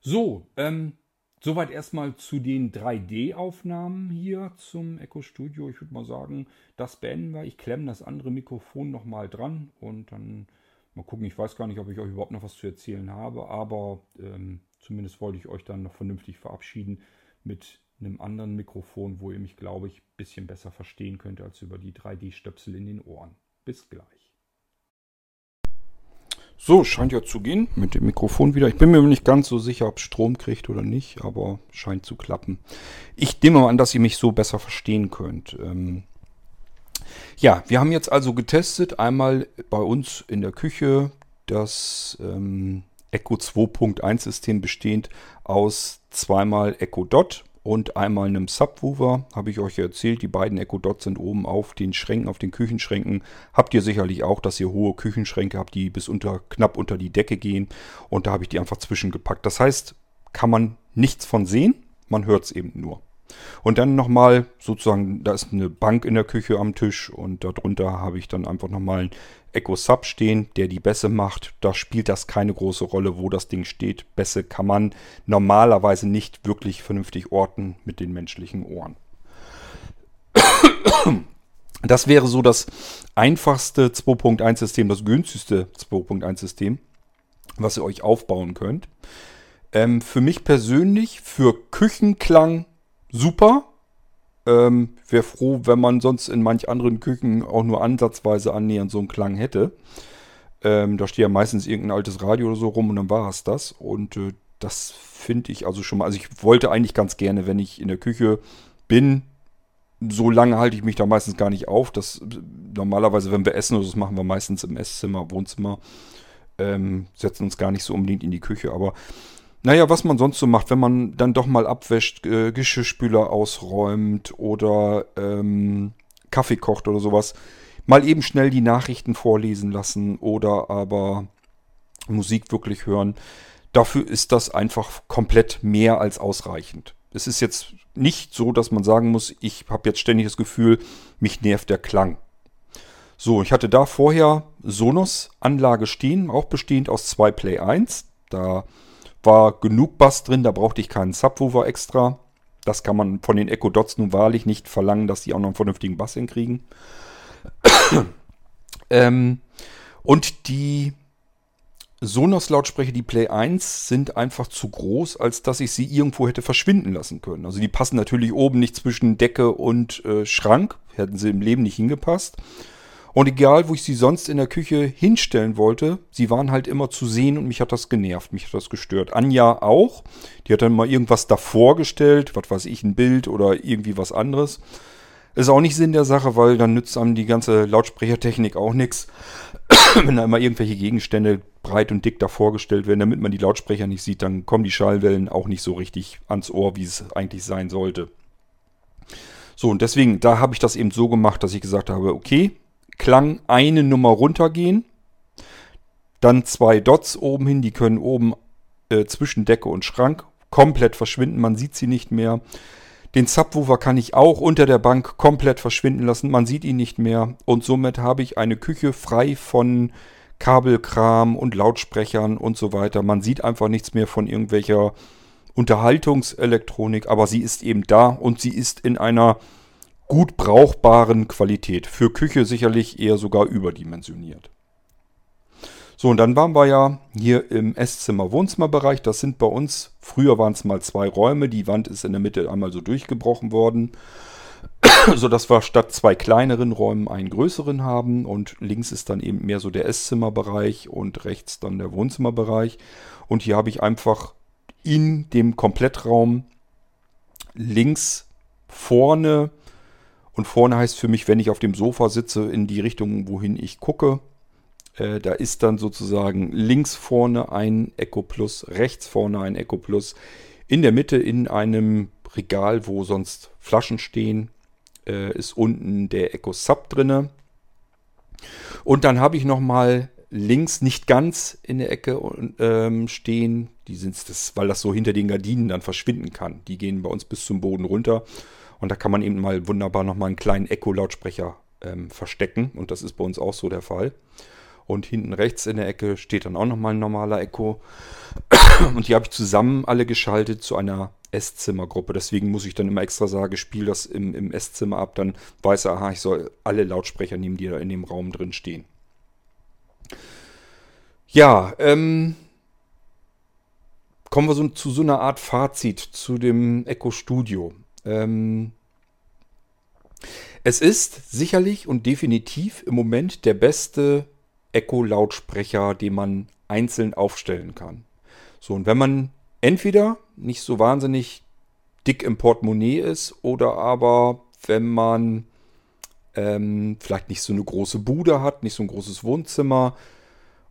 So, ähm, soweit erstmal zu den 3D-Aufnahmen hier zum Echo Studio. Ich würde mal sagen, das beenden wir. Ich klemme das andere Mikrofon nochmal dran und dann mal gucken. Ich weiß gar nicht, ob ich euch überhaupt noch was zu erzählen habe, aber ähm, zumindest wollte ich euch dann noch vernünftig verabschieden mit einem anderen Mikrofon, wo ihr mich, glaube ich, ein bisschen besser verstehen könnt als über die 3D-Stöpsel in den Ohren. Bis gleich. So, scheint ja zu gehen mit dem Mikrofon wieder. Ich bin mir nicht ganz so sicher, ob Strom kriegt oder nicht, aber scheint zu klappen. Ich nehme mal an, dass ihr mich so besser verstehen könnt. Ähm ja, wir haben jetzt also getestet, einmal bei uns in der Küche das ähm, Echo 2.1 System bestehend aus zweimal Echo Dot und einmal einem Subwoofer, habe ich euch ja erzählt. Die beiden Echo Dots sind oben auf den Schränken, auf den Küchenschränken. Habt ihr sicherlich auch, dass ihr hohe Küchenschränke habt, die bis unter, knapp unter die Decke gehen. Und da habe ich die einfach zwischengepackt. Das heißt, kann man nichts von sehen, man hört es eben nur. Und dann nochmal sozusagen, da ist eine Bank in der Küche am Tisch und darunter habe ich dann einfach nochmal ein Echo Sub stehen, der die Bässe macht. Da spielt das keine große Rolle, wo das Ding steht. Bässe kann man normalerweise nicht wirklich vernünftig orten mit den menschlichen Ohren. Das wäre so das einfachste 2.1-System, das günstigste 2.1-System, was ihr euch aufbauen könnt. Ähm, für mich persönlich, für Küchenklang super. Ähm, Wäre froh, wenn man sonst in manch anderen Küchen auch nur ansatzweise annähernd so einen Klang hätte. Ähm, da steht ja meistens irgendein altes Radio oder so rum und dann war es das. Und äh, das finde ich also schon mal. Also ich wollte eigentlich ganz gerne, wenn ich in der Küche bin, so lange halte ich mich da meistens gar nicht auf. Das normalerweise, wenn wir essen das machen wir meistens im Esszimmer, Wohnzimmer. Ähm, setzen uns gar nicht so unbedingt in die Küche, aber naja, was man sonst so macht, wenn man dann doch mal abwäscht, äh, Geschirrspüler ausräumt oder ähm, Kaffee kocht oder sowas, mal eben schnell die Nachrichten vorlesen lassen oder aber Musik wirklich hören. Dafür ist das einfach komplett mehr als ausreichend. Es ist jetzt nicht so, dass man sagen muss, ich habe jetzt ständig das Gefühl, mich nervt der Klang. So, ich hatte da vorher Sonos-Anlage stehen, auch bestehend aus zwei Play 1. Da war genug Bass drin, da brauchte ich keinen Subwoofer extra. Das kann man von den Echo Dots nun wahrlich nicht verlangen, dass die auch noch einen vernünftigen Bass hinkriegen. ähm, und die Sonos-Lautsprecher, die Play 1, sind einfach zu groß, als dass ich sie irgendwo hätte verschwinden lassen können. Also die passen natürlich oben nicht zwischen Decke und äh, Schrank. Hätten sie im Leben nicht hingepasst. Und egal, wo ich sie sonst in der Küche hinstellen wollte, sie waren halt immer zu sehen und mich hat das genervt, mich hat das gestört. Anja auch. Die hat dann mal irgendwas davor gestellt, was weiß ich, ein Bild oder irgendwie was anderes. Ist auch nicht Sinn der Sache, weil dann nützt einem die ganze Lautsprechertechnik auch nichts. Wenn da immer irgendwelche Gegenstände breit und dick davor gestellt werden, damit man die Lautsprecher nicht sieht, dann kommen die Schallwellen auch nicht so richtig ans Ohr, wie es eigentlich sein sollte. So, und deswegen, da habe ich das eben so gemacht, dass ich gesagt habe, okay, Klang eine Nummer runtergehen, dann zwei Dots oben hin, die können oben äh, zwischen Decke und Schrank komplett verschwinden, man sieht sie nicht mehr. Den Subwoofer kann ich auch unter der Bank komplett verschwinden lassen, man sieht ihn nicht mehr und somit habe ich eine Küche frei von Kabelkram und Lautsprechern und so weiter. Man sieht einfach nichts mehr von irgendwelcher Unterhaltungselektronik, aber sie ist eben da und sie ist in einer gut brauchbaren Qualität. Für Küche sicherlich eher sogar überdimensioniert. So, und dann waren wir ja hier im Esszimmer-Wohnzimmerbereich. Das sind bei uns, früher waren es mal zwei Räume. Die Wand ist in der Mitte einmal so durchgebrochen worden sodass wir statt zwei kleineren Räumen einen größeren haben und links ist dann eben mehr so der Esszimmerbereich und rechts dann der Wohnzimmerbereich. Und hier habe ich einfach in dem Komplettraum links vorne und vorne heißt für mich, wenn ich auf dem Sofa sitze, in die Richtung, wohin ich gucke. Äh, da ist dann sozusagen links vorne ein Echo Plus, rechts vorne ein Echo Plus. In der Mitte in einem Regal, wo sonst Flaschen stehen, äh, ist unten der Echo Sub drinne. Und dann habe ich nochmal links nicht ganz in der Ecke ähm, stehen. Die sind das, weil das so hinter den Gardinen dann verschwinden kann. Die gehen bei uns bis zum Boden runter. Und da kann man eben mal wunderbar nochmal einen kleinen Echo-Lautsprecher ähm, verstecken. Und das ist bei uns auch so der Fall. Und hinten rechts in der Ecke steht dann auch nochmal ein normaler Echo. Und die habe ich zusammen alle geschaltet zu einer Esszimmergruppe. Deswegen muss ich dann immer extra sagen, spiel das im, im Esszimmer ab. Dann weiß er, aha, ich soll alle Lautsprecher nehmen, die da in dem Raum drin stehen. Ja, ähm, kommen wir so zu so einer Art Fazit zu dem Echo Studio. Ähm, es ist sicherlich und definitiv im Moment der beste Echo-Lautsprecher, den man einzeln aufstellen kann. So, und wenn man entweder nicht so wahnsinnig dick im Portemonnaie ist oder aber wenn man ähm, vielleicht nicht so eine große Bude hat, nicht so ein großes Wohnzimmer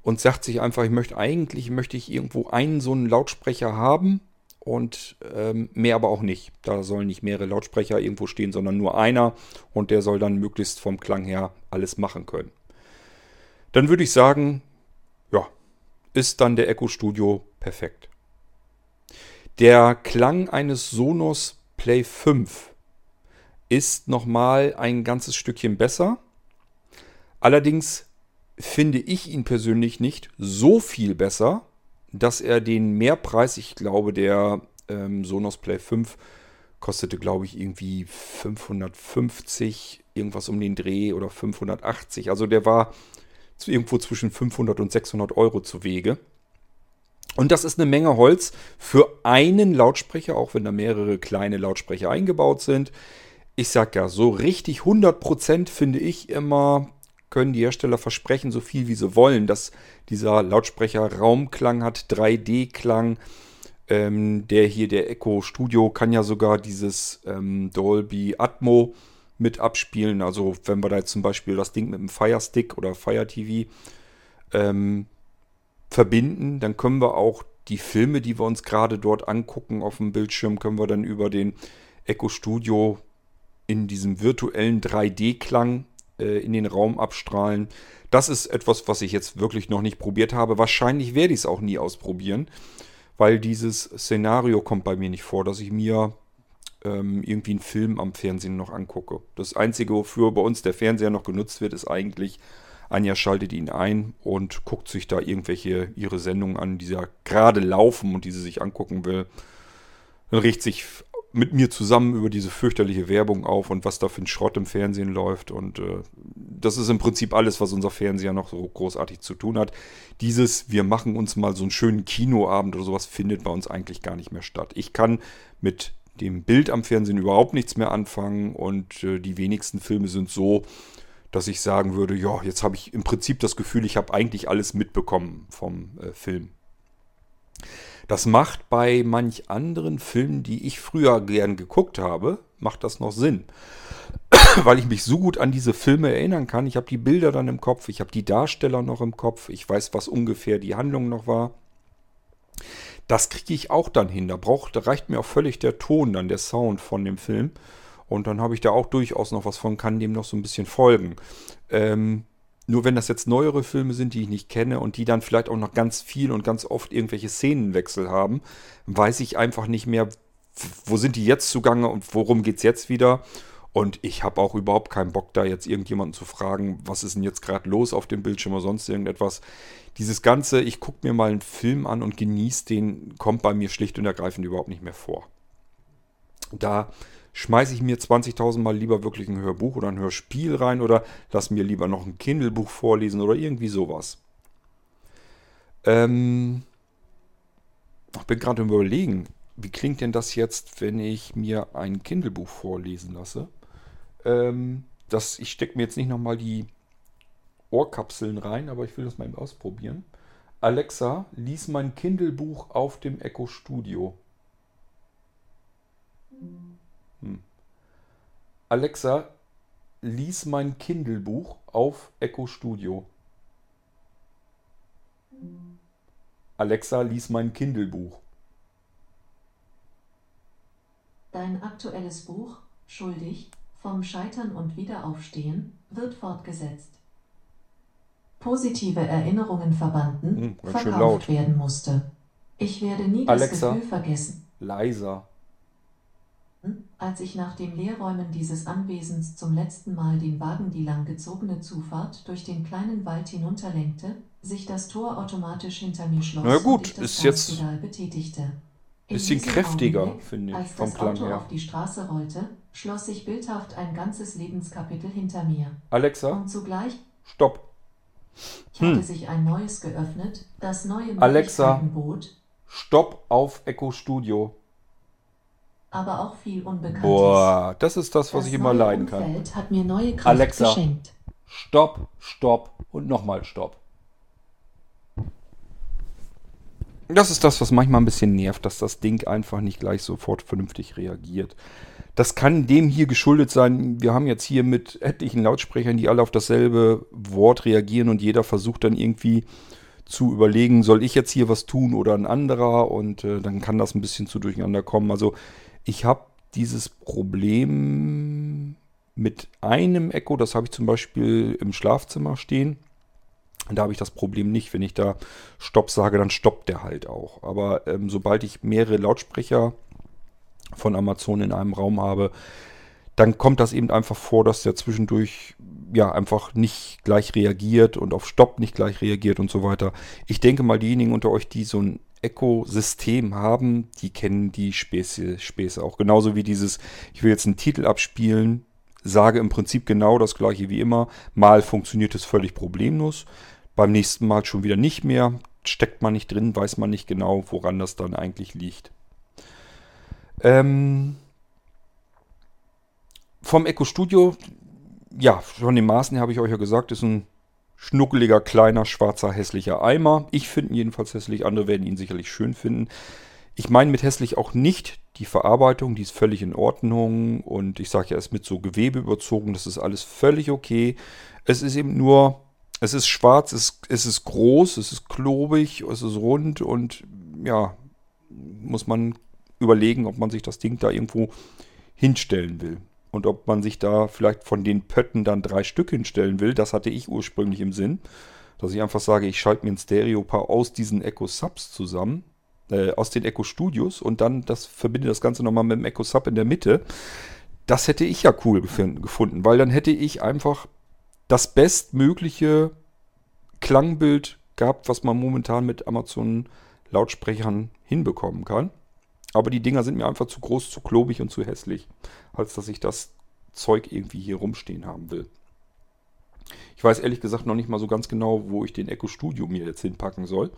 und sagt sich einfach, ich möchte eigentlich, möchte ich irgendwo einen so einen Lautsprecher haben und ähm, mehr aber auch nicht. Da sollen nicht mehrere Lautsprecher irgendwo stehen, sondern nur einer und der soll dann möglichst vom Klang her alles machen können. Dann würde ich sagen, ja, ist dann der Echo Studio perfekt. Der Klang eines Sonos Play 5 ist nochmal ein ganzes Stückchen besser. Allerdings finde ich ihn persönlich nicht so viel besser, dass er den Mehrpreis, ich glaube, der ähm, Sonos Play 5 kostete, glaube ich, irgendwie 550, irgendwas um den Dreh oder 580. Also der war irgendwo zwischen 500 und 600 Euro zu Wege. Und das ist eine Menge Holz für einen Lautsprecher, auch wenn da mehrere kleine Lautsprecher eingebaut sind. Ich sag ja, so richtig 100% finde ich immer, können die Hersteller versprechen, so viel wie sie wollen, dass dieser Lautsprecher Raumklang hat, 3D-Klang. Ähm, der hier, der Echo Studio, kann ja sogar dieses ähm, Dolby Atmo mit abspielen. Also wenn wir da jetzt zum Beispiel das Ding mit dem Fire Stick oder Fire TV ähm, verbinden, dann können wir auch die Filme, die wir uns gerade dort angucken auf dem Bildschirm, können wir dann über den Echo Studio in diesem virtuellen 3D-Klang äh, in den Raum abstrahlen. Das ist etwas, was ich jetzt wirklich noch nicht probiert habe. Wahrscheinlich werde ich es auch nie ausprobieren, weil dieses Szenario kommt bei mir nicht vor, dass ich mir ähm, irgendwie einen Film am Fernsehen noch angucke. Das Einzige, wofür bei uns der Fernseher noch genutzt wird, ist eigentlich, Anja schaltet ihn ein und guckt sich da irgendwelche ihre Sendungen an, die ja gerade laufen und die sie sich angucken will. Dann riecht sich mit mir zusammen über diese fürchterliche Werbung auf und was da für ein Schrott im Fernsehen läuft. Und äh, das ist im Prinzip alles, was unser Fernseher noch so großartig zu tun hat. Dieses, wir machen uns mal so einen schönen Kinoabend oder sowas, findet bei uns eigentlich gar nicht mehr statt. Ich kann mit dem Bild am Fernsehen überhaupt nichts mehr anfangen und äh, die wenigsten Filme sind so, dass ich sagen würde, ja, jetzt habe ich im Prinzip das Gefühl, ich habe eigentlich alles mitbekommen vom äh, Film. Das macht bei manch anderen Filmen, die ich früher gern geguckt habe, macht das noch Sinn. Weil ich mich so gut an diese Filme erinnern kann. Ich habe die Bilder dann im Kopf, ich habe die Darsteller noch im Kopf, ich weiß, was ungefähr die Handlung noch war. Das kriege ich auch dann hin. Da, braucht, da reicht mir auch völlig der Ton, dann der Sound von dem Film. Und dann habe ich da auch durchaus noch was von, kann dem noch so ein bisschen folgen. Ähm, nur wenn das jetzt neuere Filme sind, die ich nicht kenne und die dann vielleicht auch noch ganz viel und ganz oft irgendwelche Szenenwechsel haben, weiß ich einfach nicht mehr, wo sind die jetzt zugange und worum geht es jetzt wieder. Und ich habe auch überhaupt keinen Bock, da jetzt irgendjemanden zu fragen, was ist denn jetzt gerade los auf dem Bildschirm oder sonst irgendetwas. Dieses Ganze, ich gucke mir mal einen Film an und genieße den, kommt bei mir schlicht und ergreifend überhaupt nicht mehr vor. Da schmeiße ich mir 20.000 Mal lieber wirklich ein Hörbuch oder ein Hörspiel rein oder lass mir lieber noch ein Kindle-Buch vorlesen oder irgendwie sowas. Ähm, ich bin gerade überlegen, wie klingt denn das jetzt, wenn ich mir ein Kindle-Buch vorlesen lasse? Ähm, das, ich stecke mir jetzt nicht nochmal die Ohrkapseln rein, aber ich will das mal eben ausprobieren. Alexa, lies mein Kindle-Buch auf dem Echo Studio. Hm. Alexa, lies mein Kindle-Buch auf Echo Studio. Alexa, lies mein Kindle-Buch. Dein aktuelles Buch, Schuldig, vom Scheitern und Wiederaufstehen, wird fortgesetzt. Positive Erinnerungen verbanden, Hm, verkauft werden musste. Ich werde nie das Alexa. Gefühl vergessen, Leiser. Als ich nach dem Leerräumen dieses Anwesens zum letzten Mal den Wagen die langgezogene Zufahrt durch den kleinen Wald hinunterlenkte, sich das Tor automatisch hinter mir schloss Na gut, und ich das ist jetzt betätigte. Bisschen kräftiger, finde ich, als vom das Klang Auto her. auf die Straße rollte, schloss sich bildhaft ein ganzes Lebenskapitel hinter mir. Alexa, Und zugleich stopp. hatte sich ein neues geöffnet, das neue Hm. Alexa. Bot, Stopp auf Echo Studio. Aber auch viel Unbekanntes. Boah, das ist das, was das ich immer leiden kann. Alexa. geschenkt. Stopp, stopp und nochmal Stopp. Das ist das, was manchmal ein bisschen nervt, dass das Ding einfach nicht gleich sofort vernünftig reagiert. Das kann dem hier geschuldet sein. Wir haben jetzt hier mit etlichen Lautsprechern, die alle auf dasselbe Wort reagieren und jeder versucht dann irgendwie zu überlegen, soll ich jetzt hier was tun oder ein anderer und äh, dann kann das ein bisschen zu durcheinander kommen. Also ich habe dieses Problem mit einem Echo, das habe ich zum Beispiel im Schlafzimmer stehen. Da habe ich das Problem nicht. Wenn ich da Stopp sage, dann stoppt der halt auch. Aber ähm, sobald ich mehrere Lautsprecher von Amazon in einem Raum habe, dann kommt das eben einfach vor, dass der zwischendurch ja einfach nicht gleich reagiert und auf Stopp nicht gleich reagiert und so weiter. Ich denke mal, diejenigen unter euch, die so ein Echo-System haben, die kennen die Späße, Späße auch. Genauso wie dieses, ich will jetzt einen Titel abspielen, sage im Prinzip genau das gleiche wie immer. Mal funktioniert es völlig problemlos, beim nächsten Mal schon wieder nicht mehr. Steckt man nicht drin, weiß man nicht genau, woran das dann eigentlich liegt. Ähm, vom Echo Studio, ja, von den Maßen habe ich euch ja gesagt, ist ein schnuckeliger, kleiner, schwarzer, hässlicher Eimer. Ich finde ihn jedenfalls hässlich, andere werden ihn sicherlich schön finden. Ich meine mit hässlich auch nicht die Verarbeitung, die ist völlig in Ordnung und ich sage ja, es ist mit so Gewebe überzogen, das ist alles völlig okay. Es ist eben nur, es ist schwarz, es, es ist groß, es ist klobig, es ist rund und ja, muss man überlegen, ob man sich das Ding da irgendwo hinstellen will. Und ob man sich da vielleicht von den Pötten dann drei Stück hinstellen will. Das hatte ich ursprünglich im Sinn, dass ich einfach sage, ich schalte mir ein Stereo-Paar aus diesen Echo Subs zusammen, äh, aus den Echo Studios und dann das verbinde das Ganze nochmal mit dem Echo Sub in der Mitte. Das hätte ich ja cool gefunden, weil dann hätte ich einfach das bestmögliche Klangbild gehabt, was man momentan mit Amazon Lautsprechern hinbekommen kann. Aber die Dinger sind mir einfach zu groß, zu klobig und zu hässlich, als dass ich das Zeug irgendwie hier rumstehen haben will. Ich weiß ehrlich gesagt noch nicht mal so ganz genau, wo ich den Echo Studio mir jetzt hinpacken soll.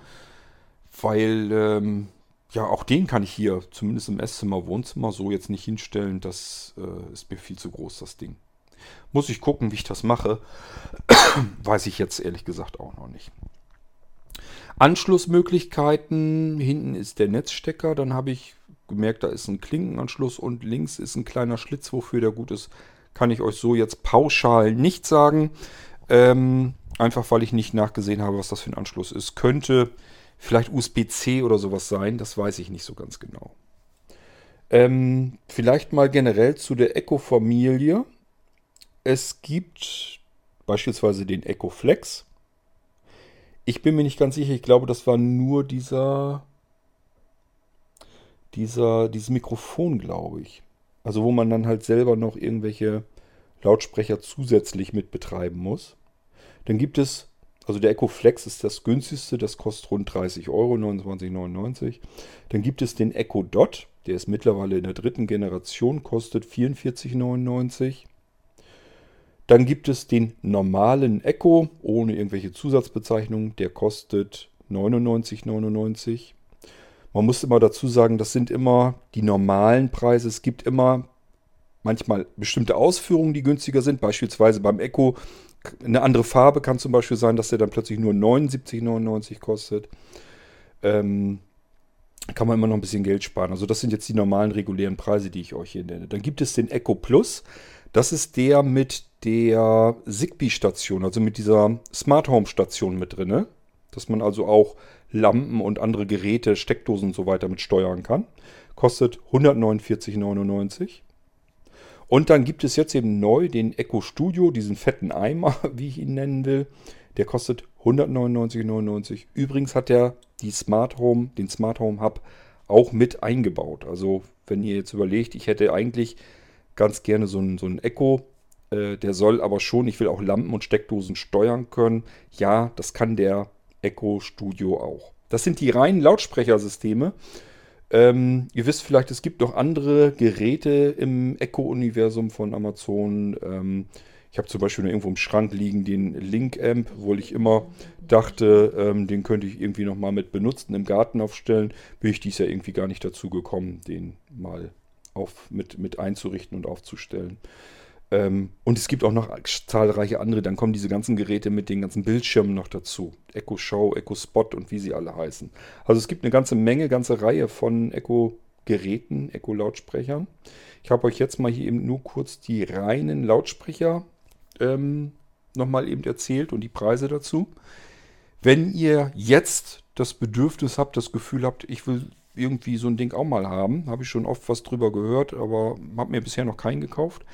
Weil, ähm, ja, auch den kann ich hier, zumindest im Esszimmer, Wohnzimmer, so jetzt nicht hinstellen. Das äh, ist mir viel zu groß, das Ding. Muss ich gucken, wie ich das mache. weiß ich jetzt ehrlich gesagt auch noch nicht. Anschlussmöglichkeiten. Hinten ist der Netzstecker. Dann habe ich gemerkt, da ist ein Klinkenanschluss und links ist ein kleiner Schlitz, wofür der gut ist. Kann ich euch so jetzt pauschal nicht sagen. Ähm, einfach weil ich nicht nachgesehen habe, was das für ein Anschluss ist. Könnte vielleicht USB-C oder sowas sein. Das weiß ich nicht so ganz genau. Ähm, vielleicht mal generell zu der Echo-Familie. Es gibt beispielsweise den Echo Flex. Ich bin mir nicht ganz sicher, ich glaube, das war nur dieser, dieser, dieses Mikrofon, glaube ich. Also wo man dann halt selber noch irgendwelche Lautsprecher zusätzlich mit betreiben muss. Dann gibt es, also der Echo Flex ist das günstigste, das kostet rund 30 Euro, 29,99. Dann gibt es den Echo Dot, der ist mittlerweile in der dritten Generation, kostet 44,99. Dann gibt es den normalen Echo ohne irgendwelche Zusatzbezeichnungen. Der kostet 99,99. Man muss immer dazu sagen, das sind immer die normalen Preise. Es gibt immer manchmal bestimmte Ausführungen, die günstiger sind. Beispielsweise beim Echo eine andere Farbe kann zum Beispiel sein, dass der dann plötzlich nur 79,99 kostet. Ähm, kann man immer noch ein bisschen Geld sparen. Also das sind jetzt die normalen regulären Preise, die ich euch hier nenne. Dann gibt es den Echo Plus. Das ist der mit der Zigbee-Station, also mit dieser Smart Home-Station mit drin, dass man also auch Lampen und andere Geräte, Steckdosen und so weiter mit steuern kann. Kostet 149,99. Und dann gibt es jetzt eben neu den Echo Studio, diesen fetten Eimer, wie ich ihn nennen will. Der kostet 199,99. Übrigens hat er die Smart Home, den Smart Home Hub auch mit eingebaut. Also wenn ihr jetzt überlegt, ich hätte eigentlich ganz gerne so ein, so ein Echo. Äh, der soll aber schon, ich will auch Lampen und Steckdosen steuern können. Ja, das kann der Echo Studio auch. Das sind die reinen Lautsprechersysteme. Ähm, ihr wisst vielleicht, es gibt noch andere Geräte im Echo-Universum von Amazon. Ähm, ich habe zum Beispiel irgendwo im Schrank liegen den Link-Amp, wo ich immer dachte, ähm, den könnte ich irgendwie nochmal mit benutzen, im Garten aufstellen. Bin ich dies ja irgendwie gar nicht dazu gekommen, den mal auf, mit, mit einzurichten und aufzustellen. Ähm, und es gibt auch noch zahlreiche andere. Dann kommen diese ganzen Geräte mit den ganzen Bildschirmen noch dazu. Echo Show, Echo Spot und wie sie alle heißen. Also es gibt eine ganze Menge, ganze Reihe von Echo-Geräten, Echo-Lautsprechern. Ich habe euch jetzt mal hier eben nur kurz die reinen Lautsprecher ähm, nochmal eben erzählt und die Preise dazu. Wenn ihr jetzt das Bedürfnis habt, das Gefühl habt, ich will irgendwie so ein Ding auch mal haben. Habe ich schon oft was drüber gehört, aber habe mir bisher noch keinen gekauft.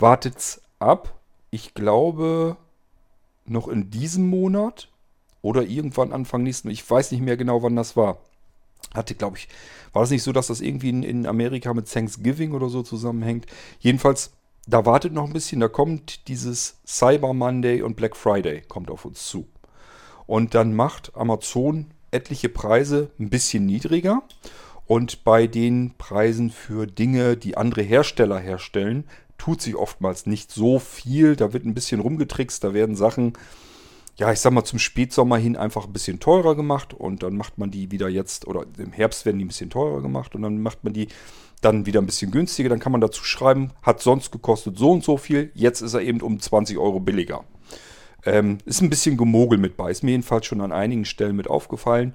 Wartet's ab. Ich glaube noch in diesem Monat oder irgendwann Anfang nächsten. Ich weiß nicht mehr genau, wann das war. Hatte, glaube ich, war es nicht so, dass das irgendwie in, in Amerika mit Thanksgiving oder so zusammenhängt? Jedenfalls, da wartet noch ein bisschen. Da kommt dieses Cyber Monday und Black Friday kommt auf uns zu. Und dann macht Amazon etliche Preise ein bisschen niedriger. Und bei den Preisen für Dinge, die andere Hersteller herstellen, tut sich oftmals nicht so viel. Da wird ein bisschen rumgetrickst, da werden Sachen, ja, ich sag mal, zum Spätsommer hin einfach ein bisschen teurer gemacht und dann macht man die wieder jetzt, oder im Herbst werden die ein bisschen teurer gemacht und dann macht man die dann wieder ein bisschen günstiger. Dann kann man dazu schreiben, hat sonst gekostet so und so viel, jetzt ist er eben um 20 Euro billiger. Ähm, ist ein bisschen Gemogel mit bei. Ist mir jedenfalls schon an einigen Stellen mit aufgefallen.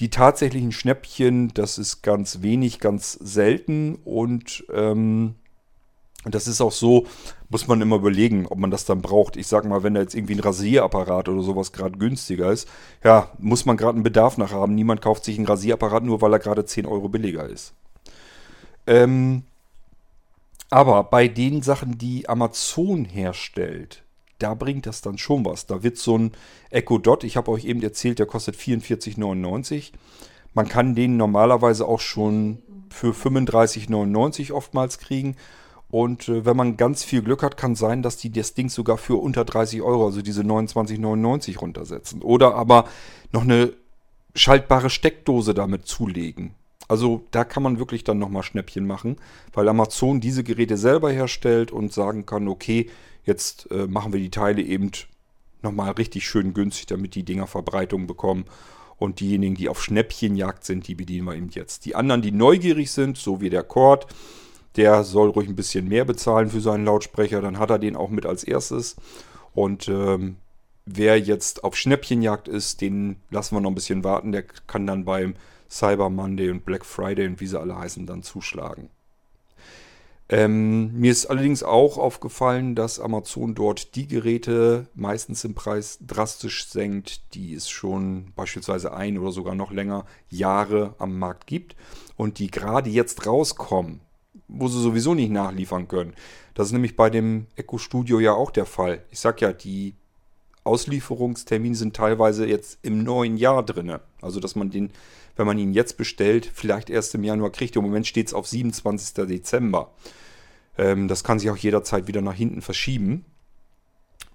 Die tatsächlichen Schnäppchen, das ist ganz wenig, ganz selten und ähm, das ist auch so, muss man immer überlegen, ob man das dann braucht. Ich sag mal, wenn da jetzt irgendwie ein Rasierapparat oder sowas gerade günstiger ist, ja, muss man gerade einen Bedarf nach haben. Niemand kauft sich einen Rasierapparat nur, weil er gerade 10 Euro billiger ist. Ähm, Aber bei den Sachen, die Amazon herstellt, da bringt das dann schon was. Da wird so ein Echo Dot, ich habe euch eben erzählt, der kostet 44,99. Man kann den normalerweise auch schon für 35,99 oftmals kriegen. Und äh, wenn man ganz viel Glück hat, kann sein, dass die das Ding sogar für unter 30 Euro, also diese 29,99 runtersetzen. Oder aber noch eine schaltbare Steckdose damit zulegen. Also da kann man wirklich dann nochmal Schnäppchen machen, weil Amazon diese Geräte selber herstellt und sagen kann, okay, jetzt äh, machen wir die Teile eben nochmal richtig schön günstig, damit die Dinger Verbreitung bekommen. Und diejenigen, die auf Schnäppchenjagd sind, die bedienen wir eben jetzt. Die anderen, die neugierig sind, so wie der Cord, der soll ruhig ein bisschen mehr bezahlen für seinen Lautsprecher, dann hat er den auch mit als erstes. Und ähm, wer jetzt auf Schnäppchenjagd ist, den lassen wir noch ein bisschen warten. Der kann dann beim Cyber Monday und Black Friday und wie sie alle heißen, dann zuschlagen. Ähm, mir ist allerdings auch aufgefallen, dass Amazon dort die Geräte meistens im Preis drastisch senkt, die es schon beispielsweise ein oder sogar noch länger Jahre am Markt gibt und die gerade jetzt rauskommen, wo sie sowieso nicht nachliefern können. Das ist nämlich bei dem Echo Studio ja auch der Fall. Ich sag ja, die Auslieferungstermine sind teilweise jetzt im neuen Jahr drin. Also, dass man den wenn man ihn jetzt bestellt, vielleicht erst im Januar kriegt. Im Moment steht es auf 27. Dezember. Ähm, das kann sich auch jederzeit wieder nach hinten verschieben.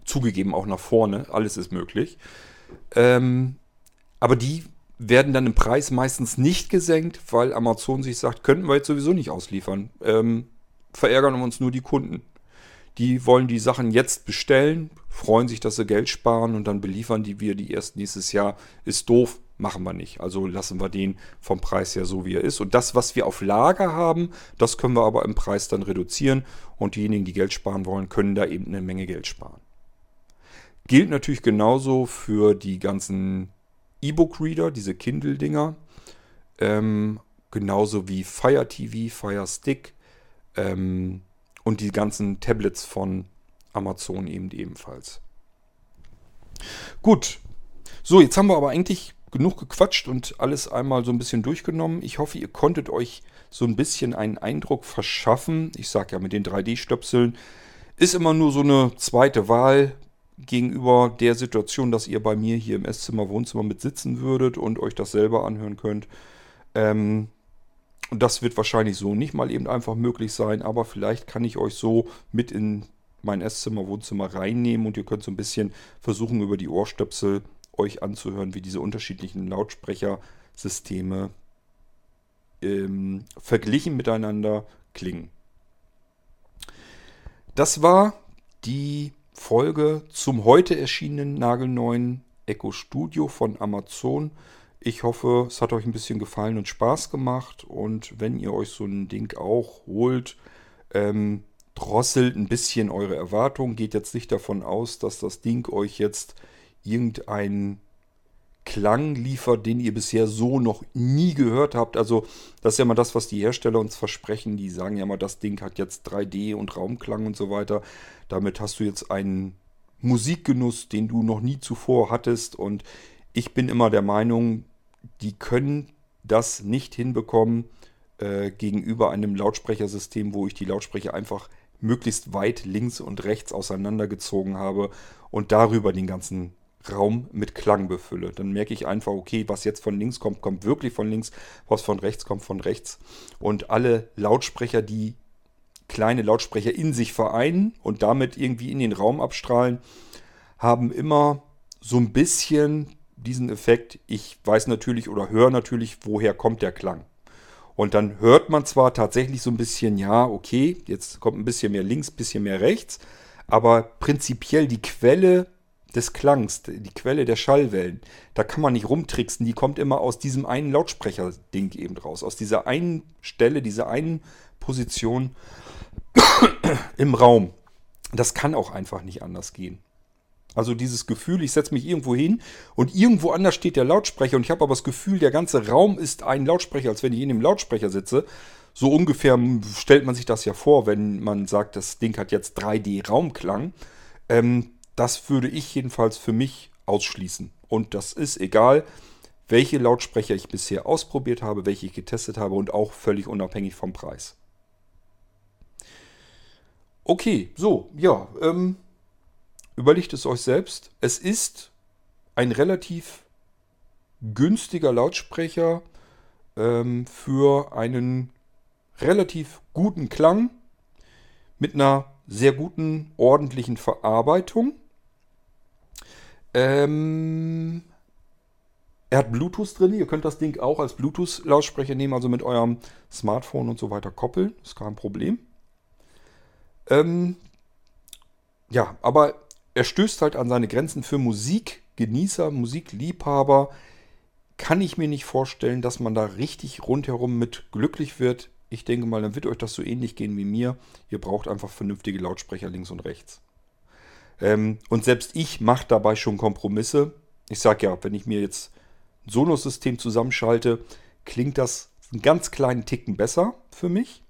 Zugegeben auch nach vorne, alles ist möglich. Ähm, aber die werden dann im Preis meistens nicht gesenkt, weil Amazon sich sagt, könnten wir jetzt sowieso nicht ausliefern. Ähm, verärgern uns nur die Kunden. Die wollen die Sachen jetzt bestellen, freuen sich, dass sie Geld sparen und dann beliefern die wir die erst nächstes Jahr. Ist doof, machen wir nicht. Also lassen wir den vom Preis her so, wie er ist. Und das, was wir auf Lager haben, das können wir aber im Preis dann reduzieren. Und diejenigen, die Geld sparen wollen, können da eben eine Menge Geld sparen. Gilt natürlich genauso für die ganzen E-Book-Reader, diese Kindle-Dinger. Ähm, genauso wie Fire TV, Fire Stick ähm, und die ganzen Tablets von Amazon eben ebenfalls. Gut. So, jetzt haben wir aber eigentlich genug gequatscht und alles einmal so ein bisschen durchgenommen. Ich hoffe, ihr konntet euch so ein bisschen einen Eindruck verschaffen. Ich sage ja, mit den 3D-Stöpseln ist immer nur so eine zweite Wahl gegenüber der Situation, dass ihr bei mir hier im Esszimmer, Wohnzimmer mit sitzen würdet und euch das selber anhören könnt. Ähm, und das wird wahrscheinlich so nicht mal eben einfach möglich sein, aber vielleicht kann ich euch so mit in mein Esszimmer, Wohnzimmer reinnehmen und ihr könnt so ein bisschen versuchen, über die Ohrstöpsel euch anzuhören, wie diese unterschiedlichen Lautsprechersysteme ähm, verglichen miteinander klingen. Das war die Folge zum heute erschienenen nagelneuen Echo Studio von Amazon. Ich hoffe, es hat euch ein bisschen gefallen und Spaß gemacht. Und wenn ihr euch so ein Ding auch holt, ähm, drosselt ein bisschen eure Erwartungen. Geht jetzt nicht davon aus, dass das Ding euch jetzt irgendeinen Klang liefert, den ihr bisher so noch nie gehört habt. Also das ist ja mal das, was die Hersteller uns versprechen. Die sagen ja mal, das Ding hat jetzt 3D und Raumklang und so weiter. Damit hast du jetzt einen Musikgenuss, den du noch nie zuvor hattest. Und ich bin immer der Meinung, die können das nicht hinbekommen äh, gegenüber einem Lautsprechersystem, wo ich die Lautsprecher einfach möglichst weit links und rechts auseinandergezogen habe und darüber den ganzen Raum mit Klang befülle. Dann merke ich einfach, okay, was jetzt von links kommt, kommt wirklich von links, was von rechts kommt, von rechts. Und alle Lautsprecher, die kleine Lautsprecher in sich vereinen und damit irgendwie in den Raum abstrahlen, haben immer so ein bisschen diesen Effekt, ich weiß natürlich oder höre natürlich, woher kommt der Klang. Und dann hört man zwar tatsächlich so ein bisschen, ja, okay, jetzt kommt ein bisschen mehr links, ein bisschen mehr rechts, aber prinzipiell die Quelle des Klangs, die Quelle der Schallwellen, da kann man nicht rumtricksen, die kommt immer aus diesem einen Lautsprecher-Ding eben raus, aus dieser einen Stelle, dieser einen Position im Raum. Das kann auch einfach nicht anders gehen. Also dieses Gefühl, ich setze mich irgendwo hin und irgendwo anders steht der Lautsprecher und ich habe aber das Gefühl, der ganze Raum ist ein Lautsprecher, als wenn ich in dem Lautsprecher sitze. So ungefähr stellt man sich das ja vor, wenn man sagt, das Ding hat jetzt 3D-Raumklang. Ähm, das würde ich jedenfalls für mich ausschließen. Und das ist egal, welche Lautsprecher ich bisher ausprobiert habe, welche ich getestet habe und auch völlig unabhängig vom Preis. Okay, so, ja, ähm, überlegt es euch selbst. Es ist ein relativ günstiger Lautsprecher ähm, für einen relativ guten Klang mit einer sehr guten, ordentlichen Verarbeitung. Ähm, er hat Bluetooth drin. Ihr könnt das Ding auch als Bluetooth-Lautsprecher nehmen, also mit eurem Smartphone und so weiter koppeln. Ist kein Problem. Ähm, ja, aber er stößt halt an seine Grenzen für Musikgenießer, Musikliebhaber. Kann ich mir nicht vorstellen, dass man da richtig rundherum mit glücklich wird. Ich denke mal, dann wird euch das so ähnlich gehen wie mir. Ihr braucht einfach vernünftige Lautsprecher links und rechts. Ähm, und selbst ich mache dabei schon Kompromisse. Ich sage ja, wenn ich mir jetzt ein Sonos-System zusammenschalte, klingt das einen ganz kleinen Ticken besser für mich.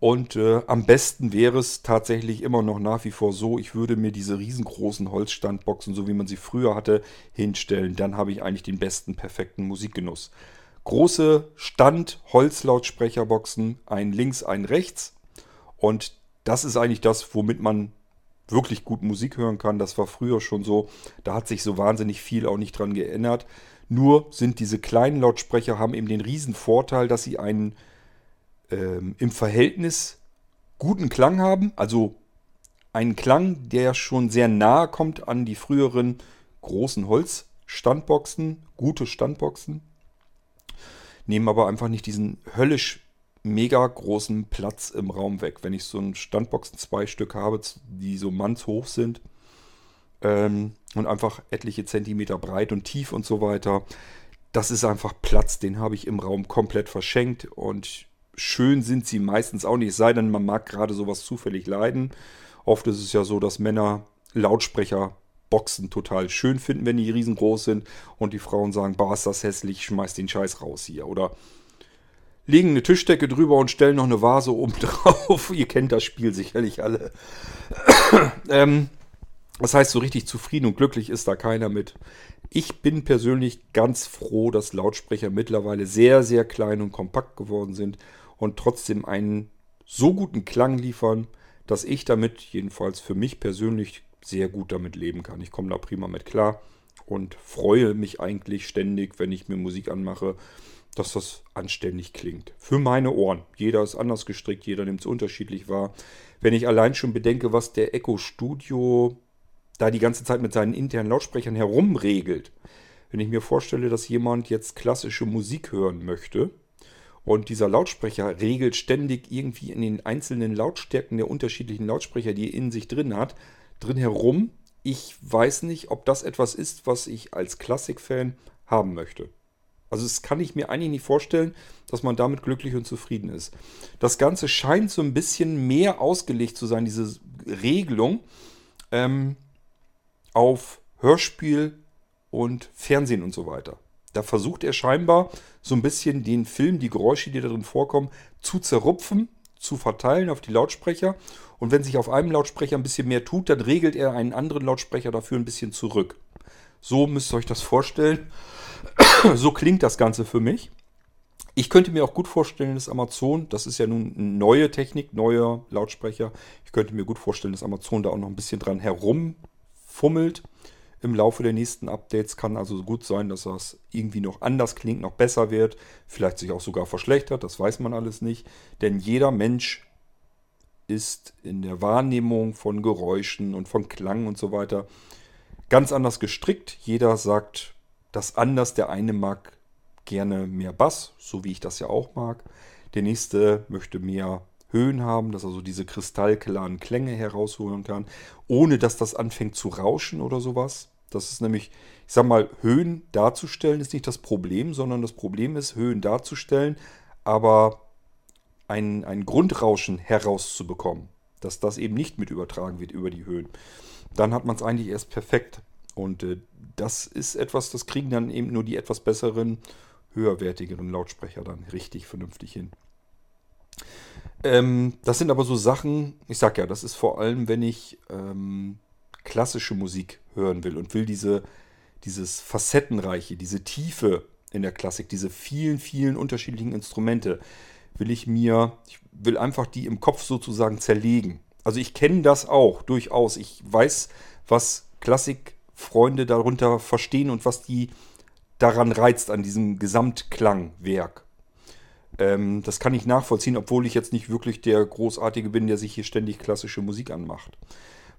Und äh, am besten wäre es tatsächlich immer noch nach wie vor so, ich würde mir diese riesengroßen Holzstandboxen, so wie man sie früher hatte, hinstellen. Dann habe ich eigentlich den besten, perfekten Musikgenuss. Große Stand-Holzlautsprecherboxen, ein links, ein rechts. Und das ist eigentlich das, womit man wirklich gut Musik hören kann. Das war früher schon so. Da hat sich so wahnsinnig viel auch nicht dran geändert. Nur sind diese kleinen Lautsprecher haben eben den riesen Vorteil, dass sie einen ähm, im Verhältnis guten Klang haben. Also einen Klang, der schon sehr nahe kommt an die früheren großen Holzstandboxen, gute Standboxen. Nehmen aber einfach nicht diesen höllisch mega großen Platz im Raum weg. Wenn ich so ein Standboxen zwei Stück habe, die so mannshoch sind ähm, und einfach etliche Zentimeter breit und tief und so weiter, das ist einfach Platz, den habe ich im Raum komplett verschenkt und schön sind sie meistens auch nicht, es sei denn, man mag gerade sowas zufällig leiden. Oft ist es ja so, dass Männer Lautsprecher Boxen total schön finden, wenn die riesengroß sind und die Frauen sagen, boah, ist das hässlich, schmeiß den Scheiß raus hier. Oder legen eine Tischdecke drüber und stellen noch eine Vase oben drauf. Ihr kennt das Spiel sicherlich alle. ähm, das heißt, so richtig zufrieden und glücklich ist da keiner mit. Ich bin persönlich ganz froh, dass Lautsprecher mittlerweile sehr, sehr klein und kompakt geworden sind und trotzdem einen so guten Klang liefern, dass ich damit jedenfalls für mich persönlich sehr gut damit leben kann. Ich komme da prima mit klar und freue mich eigentlich ständig, wenn ich mir Musik anmache, dass das anständig klingt. Für meine Ohren. Jeder ist anders gestrickt, jeder nimmt es unterschiedlich wahr. Wenn ich allein schon bedenke, was der Echo Studio da die ganze Zeit mit seinen internen Lautsprechern herumregelt. Wenn ich mir vorstelle, dass jemand jetzt klassische Musik hören möchte, und dieser Lautsprecher regelt ständig irgendwie in den einzelnen Lautstärken der unterschiedlichen Lautsprecher, die er in sich drin hat, drin herum. Ich weiß nicht, ob das etwas ist, was ich als Klassikfan haben möchte. Also das kann ich mir eigentlich nicht vorstellen, dass man damit glücklich und zufrieden ist. Das Ganze scheint so ein bisschen mehr ausgelegt zu sein, diese Regelung, ähm, auf Hörspiel und Fernsehen und so weiter. Da versucht er scheinbar so ein bisschen den Film, die Geräusche, die da drin vorkommen, zu zerrupfen, zu verteilen auf die Lautsprecher. Und wenn sich auf einem Lautsprecher ein bisschen mehr tut, dann regelt er einen anderen Lautsprecher dafür ein bisschen zurück. So müsst ihr euch das vorstellen. so klingt das Ganze für mich. Ich könnte mir auch gut vorstellen, dass Amazon, das ist ja nun neue Technik, neuer Lautsprecher, ich könnte mir gut vorstellen, dass Amazon da auch noch ein bisschen dran herumfummelt im Laufe der nächsten Updates. Kann also gut sein, dass das irgendwie noch anders klingt, noch besser wird, vielleicht sich auch sogar verschlechtert, das weiß man alles nicht. Denn jeder Mensch ist in der Wahrnehmung von Geräuschen und von Klang und so weiter ganz anders gestrickt. Jeder sagt das anders. Der eine mag gerne mehr Bass, so wie ich das ja auch mag. Der nächste möchte mehr Höhen haben, dass er so diese kristallklaren Klänge herausholen kann, ohne dass das anfängt zu rauschen oder sowas. Das ist nämlich, ich sag mal, Höhen darzustellen ist nicht das Problem, sondern das Problem ist, Höhen darzustellen, aber ein, ein Grundrauschen herauszubekommen, dass das eben nicht mit übertragen wird über die Höhen. Dann hat man es eigentlich erst perfekt. Und äh, das ist etwas, das kriegen dann eben nur die etwas besseren, höherwertigeren Lautsprecher dann richtig vernünftig hin. Ähm, das sind aber so Sachen, ich sag ja, das ist vor allem, wenn ich ähm, klassische Musik hören will und will diese, dieses Facettenreiche, diese Tiefe in der Klassik, diese vielen, vielen unterschiedlichen Instrumente, will ich mir, ich will einfach die im Kopf sozusagen zerlegen. Also ich kenne das auch durchaus. Ich weiß, was Klassikfreunde darunter verstehen und was die daran reizt an diesem Gesamtklangwerk. Ähm, das kann ich nachvollziehen, obwohl ich jetzt nicht wirklich der Großartige bin, der sich hier ständig klassische Musik anmacht.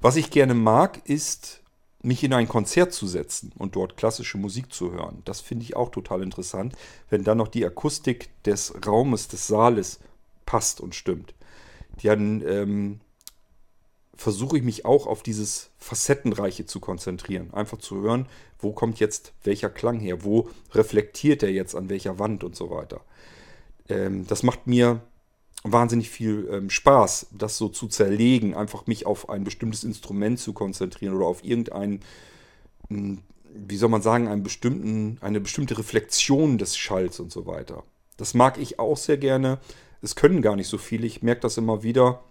Was ich gerne mag, ist, mich in ein Konzert zu setzen und dort klassische Musik zu hören. Das finde ich auch total interessant, wenn dann noch die Akustik des Raumes, des Saales passt und stimmt. Dann ähm, versuche ich mich auch auf dieses Facettenreiche zu konzentrieren. Einfach zu hören, wo kommt jetzt welcher Klang her, wo reflektiert er jetzt an welcher Wand und so weiter. Ähm, das macht mir wahnsinnig viel ähm, Spaß, das so zu zerlegen, einfach mich auf ein bestimmtes Instrument zu konzentrieren oder auf irgendeinen, hm, wie soll man sagen, einen bestimmten, eine bestimmte Reflexion des Schalls und so weiter. Das mag ich auch sehr gerne. Es können gar nicht so viele. Ich merke das immer wieder,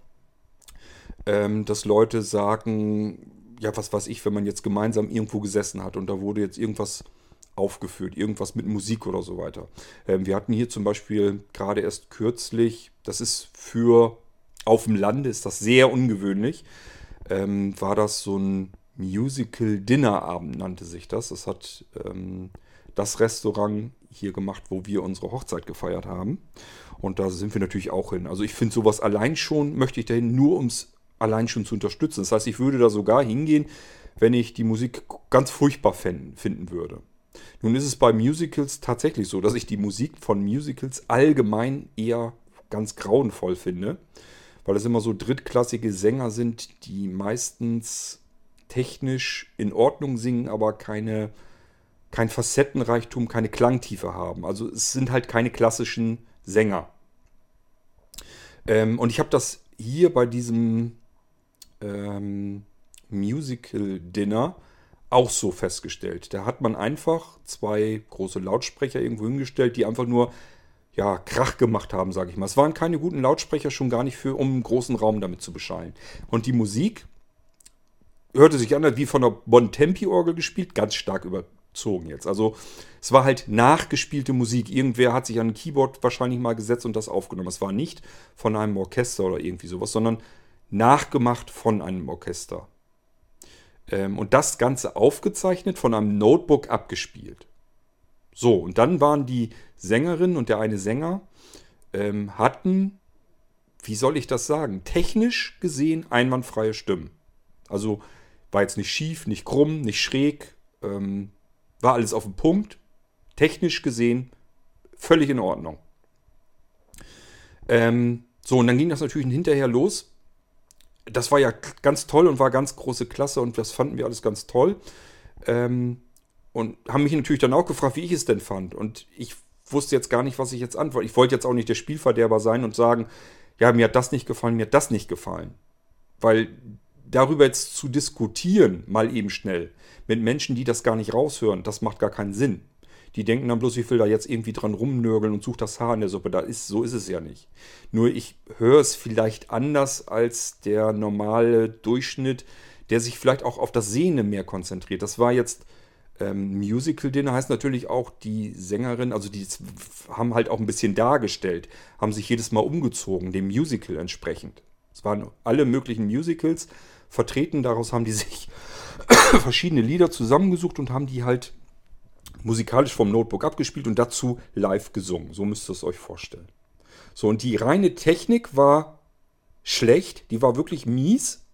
ähm, dass Leute sagen, ja, was weiß ich, wenn man jetzt gemeinsam irgendwo gesessen hat und da wurde jetzt irgendwas aufgeführt, irgendwas mit Musik oder so weiter. Ähm, wir hatten hier zum Beispiel gerade erst kürzlich, das ist für auf dem Lande, ist das sehr ungewöhnlich, ähm, war das so ein Musical-Dinner-Abend, nannte sich das. Das hat ähm, das Restaurant hier gemacht, wo wir unsere Hochzeit gefeiert haben. Und da sind wir natürlich auch hin. Also ich finde sowas allein schon, möchte ich dahin, nur um es allein schon zu unterstützen. Das heißt, ich würde da sogar hingehen, wenn ich die Musik ganz furchtbar finden würde. Nun ist es bei Musicals tatsächlich so, dass ich die Musik von Musicals allgemein eher ganz grauenvoll finde, weil es immer so drittklassige Sänger sind, die meistens technisch in Ordnung singen, aber keine, kein Facettenreichtum, keine Klangtiefe haben. Also es sind halt keine klassischen Sänger. Ähm, und ich habe das hier bei diesem ähm, Musical Dinner auch so festgestellt. Da hat man einfach zwei große Lautsprecher irgendwo hingestellt, die einfach nur ja, Krach gemacht haben, sage ich mal. Es waren keine guten Lautsprecher, schon gar nicht für, um einen großen Raum damit zu beschallen. Und die Musik hörte sich an, wie von einer Bontempi-Orgel gespielt, ganz stark überzogen jetzt. Also es war halt nachgespielte Musik. Irgendwer hat sich an ein Keyboard wahrscheinlich mal gesetzt und das aufgenommen. Es war nicht von einem Orchester oder irgendwie sowas, sondern nachgemacht von einem Orchester. Ähm, und das Ganze aufgezeichnet, von einem Notebook abgespielt. So, und dann waren die Sängerin und der eine Sänger ähm, hatten, wie soll ich das sagen, technisch gesehen einwandfreie Stimmen. Also war jetzt nicht schief, nicht krumm, nicht schräg, ähm, war alles auf dem Punkt. Technisch gesehen völlig in Ordnung. Ähm, so, und dann ging das natürlich hinterher los das war ja ganz toll und war ganz große Klasse und das fanden wir alles ganz toll. Ähm, und haben mich natürlich dann auch gefragt, wie ich es denn fand. Und ich wusste jetzt gar nicht, was ich jetzt antworte. Ich wollte jetzt auch nicht der Spielverderber sein und sagen, ja, mir hat das nicht gefallen, mir hat das nicht gefallen. Weil darüber jetzt zu diskutieren, mal eben schnell, mit Menschen, die das gar nicht raushören, das macht gar keinen Sinn. Die denken dann bloß, ich will da jetzt irgendwie dran rumnörgeln und suche das Haar in der Suppe. Da ist, so ist es ja nicht. Nur ich höre es vielleicht anders als der normale Durchschnitt, der sich vielleicht auch auf das Sehende mehr konzentriert. Das war jetzt ähm, Musical Dinner, heißt natürlich auch die Sängerin, also die haben halt auch ein bisschen dargestellt, haben sich jedes Mal umgezogen, dem Musical entsprechend. Es waren alle möglichen Musicals vertreten, daraus haben die sich verschiedene Lieder zusammengesucht und haben die halt musikalisch vom Notebook abgespielt und dazu live gesungen. So müsst ihr es euch vorstellen. So, und die reine Technik war schlecht, die war wirklich mies.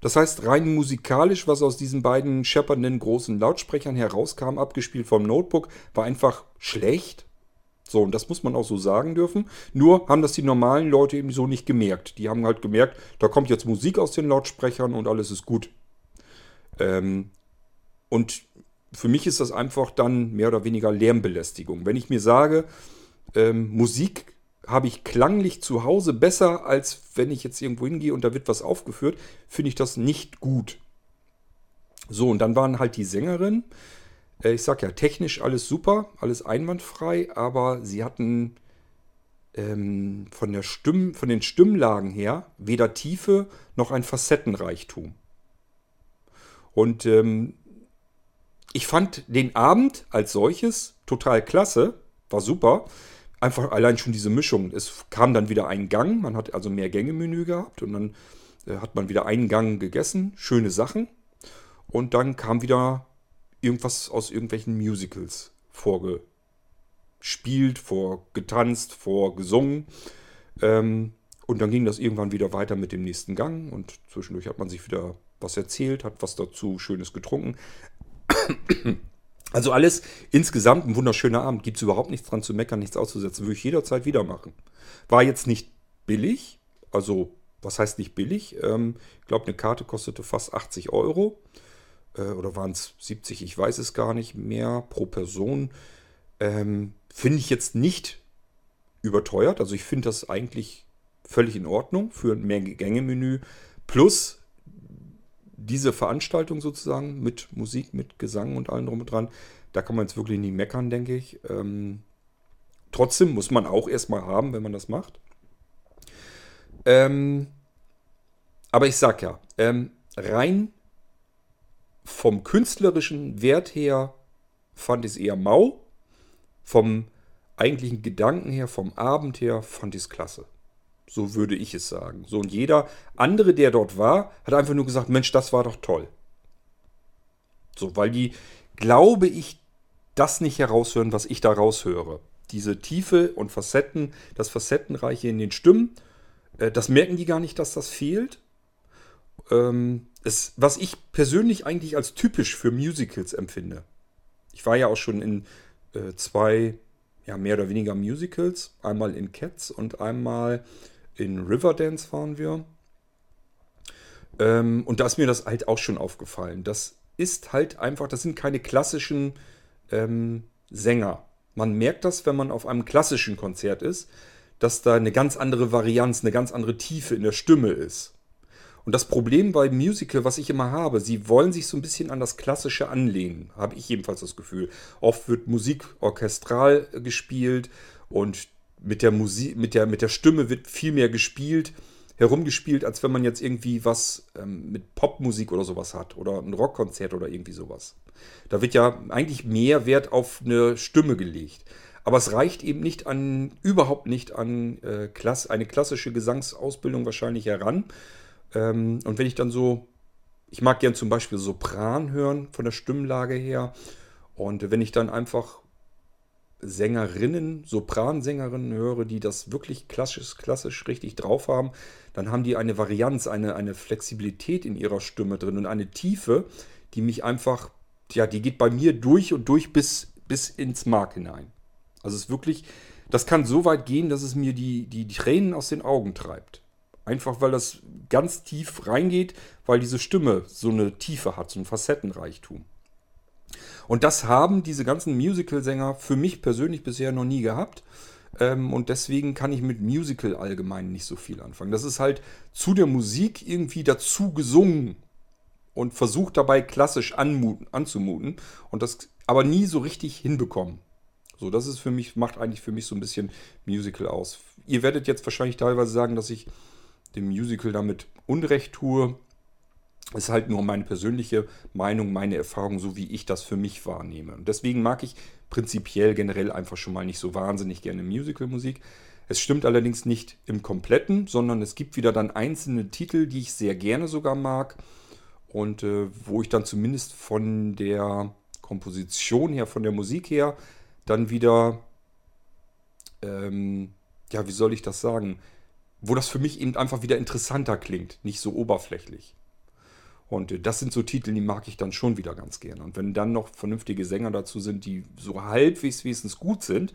Das heißt, rein musikalisch, was aus diesen beiden scheppernden großen Lautsprechern herauskam, abgespielt vom Notebook, war einfach schlecht. So, und das muss man auch so sagen dürfen. Nur haben das die normalen Leute eben so nicht gemerkt. Die haben halt gemerkt, da kommt jetzt Musik aus den Lautsprechern und alles ist gut. Ähm, und für mich ist das einfach dann mehr oder weniger Lärmbelästigung. Wenn ich mir sage, ähm, Musik habe ich klanglich zu Hause besser, als wenn ich jetzt irgendwo hingehe und da wird was aufgeführt, finde ich das nicht gut. So, und dann waren halt die Sängerin. Äh, ich sag ja, technisch alles super, alles einwandfrei, aber sie hatten ähm, von, der Stimm, von den Stimmlagen her weder Tiefe noch ein Facettenreichtum. Und ähm, ich fand den Abend als solches total klasse, war super. einfach allein schon diese Mischung. Es kam dann wieder ein Gang, man hat also mehr Gänge-Menü gehabt und dann äh, hat man wieder einen Gang gegessen, schöne Sachen. Und dann kam wieder irgendwas aus irgendwelchen Musicals vorgespielt, vorgetanzt, vorgesungen. Ähm, und dann ging das irgendwann wieder weiter mit dem nächsten Gang und zwischendurch hat man sich wieder was erzählt, hat was dazu Schönes getrunken. Also alles insgesamt ein wunderschöner Abend. Gibt es überhaupt nichts dran zu meckern, nichts auszusetzen. Würde ich jederzeit wieder machen. War jetzt nicht billig. Also, was heißt nicht billig? Ähm, ich glaube, eine Karte kostete fast 80 Euro. Äh, oder waren es 70? Ich weiß es gar nicht mehr pro Person. Ähm, finde ich jetzt nicht überteuert. Also ich finde das eigentlich völlig in Ordnung für ein Mehrgänge-Menü. Plus diese Veranstaltung sozusagen mit Musik, mit Gesang und allem drum und dran, da kann man jetzt wirklich nie meckern, denke ich. Ähm, trotzdem muss man auch erstmal haben, wenn man das macht. Ähm, aber ich sag ja, ähm, rein vom künstlerischen Wert her fand ich es eher mau. Vom eigentlichen Gedanken her, vom Abend her fand ich es klasse. So würde ich es sagen. So, und jeder andere, der dort war, hat einfach nur gesagt, Mensch, das war doch toll. So, weil die, glaube ich, das nicht heraushören, was ich da raushöre. Diese Tiefe und Facetten, das Facettenreiche in den Stimmen, äh, das merken die gar nicht, dass das fehlt. Ähm, es, was ich persönlich eigentlich als typisch für Musicals empfinde. Ich war ja auch schon in äh, zwei, ja, mehr oder weniger Musicals. Einmal in Cats und einmal in Riverdance waren wir. Ähm, und da ist mir das halt auch schon aufgefallen. Das ist halt einfach, das sind keine klassischen ähm, Sänger. Man merkt das, wenn man auf einem klassischen Konzert ist, dass da eine ganz andere Varianz, eine ganz andere Tiefe in der Stimme ist. Und das Problem bei Musical, was ich immer habe, sie wollen sich so ein bisschen an das Klassische anlehnen, habe ich jedenfalls das Gefühl. Oft wird Musik orchestral gespielt und mit der Musik, mit der, mit der Stimme wird viel mehr gespielt, herumgespielt, als wenn man jetzt irgendwie was ähm, mit Popmusik oder sowas hat oder ein Rockkonzert oder irgendwie sowas. Da wird ja eigentlich mehr Wert auf eine Stimme gelegt. Aber es reicht eben nicht an, überhaupt nicht an äh, Klass, eine klassische Gesangsausbildung wahrscheinlich heran. Ähm, und wenn ich dann so, ich mag gern zum Beispiel Sopran hören von der Stimmlage her. Und wenn ich dann einfach Sängerinnen, Sopransängerinnen höre, die das wirklich klassisch, klassisch richtig drauf haben, dann haben die eine Varianz, eine, eine Flexibilität in ihrer Stimme drin und eine Tiefe, die mich einfach, ja, die geht bei mir durch und durch bis, bis ins Mark hinein. Also es ist wirklich, das kann so weit gehen, dass es mir die, die Tränen aus den Augen treibt. Einfach weil das ganz tief reingeht, weil diese Stimme so eine Tiefe hat, so ein Facettenreichtum. Und das haben diese ganzen Musical-Sänger für mich persönlich bisher noch nie gehabt. Ähm, und deswegen kann ich mit Musical allgemein nicht so viel anfangen. Das ist halt zu der Musik irgendwie dazu gesungen und versucht dabei klassisch anmuten, anzumuten und das aber nie so richtig hinbekommen. So, das ist für mich, macht eigentlich für mich so ein bisschen Musical aus. Ihr werdet jetzt wahrscheinlich teilweise sagen, dass ich dem Musical damit Unrecht tue. Ist halt nur meine persönliche Meinung, meine Erfahrung, so wie ich das für mich wahrnehme. Und deswegen mag ich prinzipiell generell einfach schon mal nicht so wahnsinnig gerne Musicalmusik. Es stimmt allerdings nicht im Kompletten, sondern es gibt wieder dann einzelne Titel, die ich sehr gerne sogar mag und äh, wo ich dann zumindest von der Komposition her, von der Musik her, dann wieder, ähm, ja, wie soll ich das sagen, wo das für mich eben einfach wieder interessanter klingt, nicht so oberflächlich. Und äh, das sind so Titel, die mag ich dann schon wieder ganz gerne. Und wenn dann noch vernünftige Sänger dazu sind, die so halbwegs wenigstens gut sind,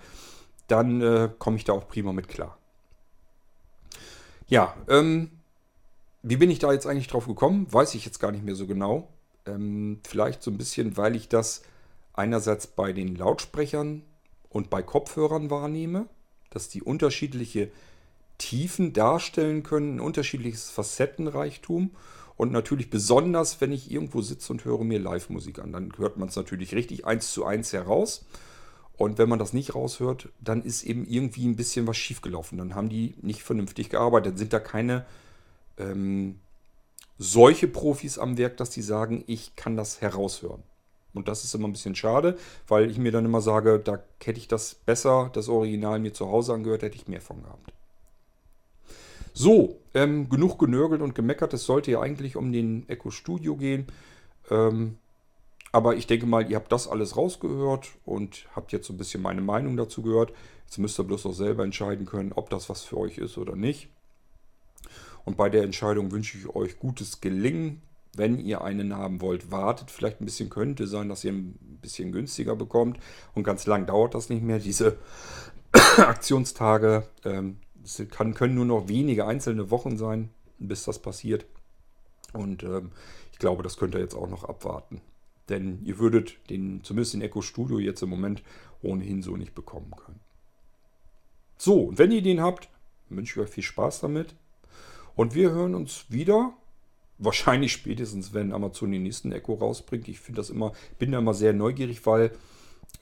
dann äh, komme ich da auch prima mit klar. Ja, ähm, wie bin ich da jetzt eigentlich drauf gekommen? Weiß ich jetzt gar nicht mehr so genau. Ähm, vielleicht so ein bisschen, weil ich das einerseits bei den Lautsprechern und bei Kopfhörern wahrnehme, dass die unterschiedliche Tiefen darstellen können, ein unterschiedliches Facettenreichtum. Und natürlich besonders, wenn ich irgendwo sitze und höre mir Live-Musik an. Dann hört man es natürlich richtig eins zu eins heraus. Und wenn man das nicht raushört, dann ist eben irgendwie ein bisschen was schiefgelaufen. Dann haben die nicht vernünftig gearbeitet. Sind da keine ähm, solche Profis am Werk, dass die sagen, ich kann das heraushören. Und das ist immer ein bisschen schade, weil ich mir dann immer sage, da hätte ich das besser, das Original mir zu Hause angehört, hätte ich mehr von gehabt. So, ähm, genug genörgelt und gemeckert. Es sollte ja eigentlich um den Echo Studio gehen. Ähm, aber ich denke mal, ihr habt das alles rausgehört und habt jetzt so ein bisschen meine Meinung dazu gehört. Jetzt müsst ihr bloß auch selber entscheiden können, ob das was für euch ist oder nicht. Und bei der Entscheidung wünsche ich euch gutes Gelingen. Wenn ihr einen haben wollt, wartet vielleicht ein bisschen. Könnte sein, dass ihr ein bisschen günstiger bekommt. Und ganz lang dauert das nicht mehr. Diese Aktionstage ähm, es kann, können nur noch wenige einzelne Wochen sein, bis das passiert. Und ähm, ich glaube, das könnt ihr jetzt auch noch abwarten. Denn ihr würdet den, zumindest den Echo Studio jetzt im Moment ohnehin so nicht bekommen können. So, und wenn ihr den habt, wünsche ich euch viel Spaß damit. Und wir hören uns wieder. Wahrscheinlich spätestens, wenn Amazon den nächsten Echo rausbringt. Ich finde das immer, bin da immer sehr neugierig, weil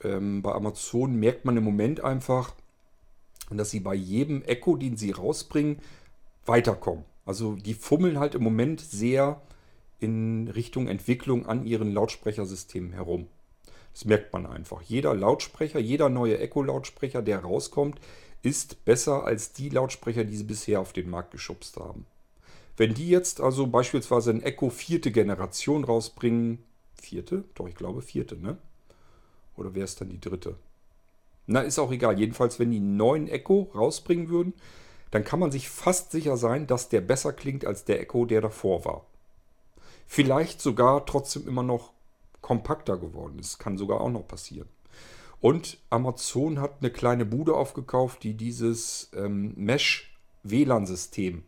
ähm, bei Amazon merkt man im Moment einfach, dass sie bei jedem Echo, den sie rausbringen, weiterkommen. Also die fummeln halt im Moment sehr in Richtung Entwicklung an ihren Lautsprechersystemen herum. Das merkt man einfach. Jeder Lautsprecher, jeder neue Echo-Lautsprecher, der rauskommt, ist besser als die Lautsprecher, die sie bisher auf den Markt geschubst haben. Wenn die jetzt also beispielsweise ein Echo vierte Generation rausbringen, vierte? Doch, ich glaube vierte, ne? Oder wäre es dann die dritte? Na, ist auch egal. Jedenfalls, wenn die einen neuen Echo rausbringen würden, dann kann man sich fast sicher sein, dass der besser klingt als der Echo, der davor war. Vielleicht sogar trotzdem immer noch kompakter geworden ist. Kann sogar auch noch passieren. Und Amazon hat eine kleine Bude aufgekauft, die dieses ähm, Mesh-WLAN-System,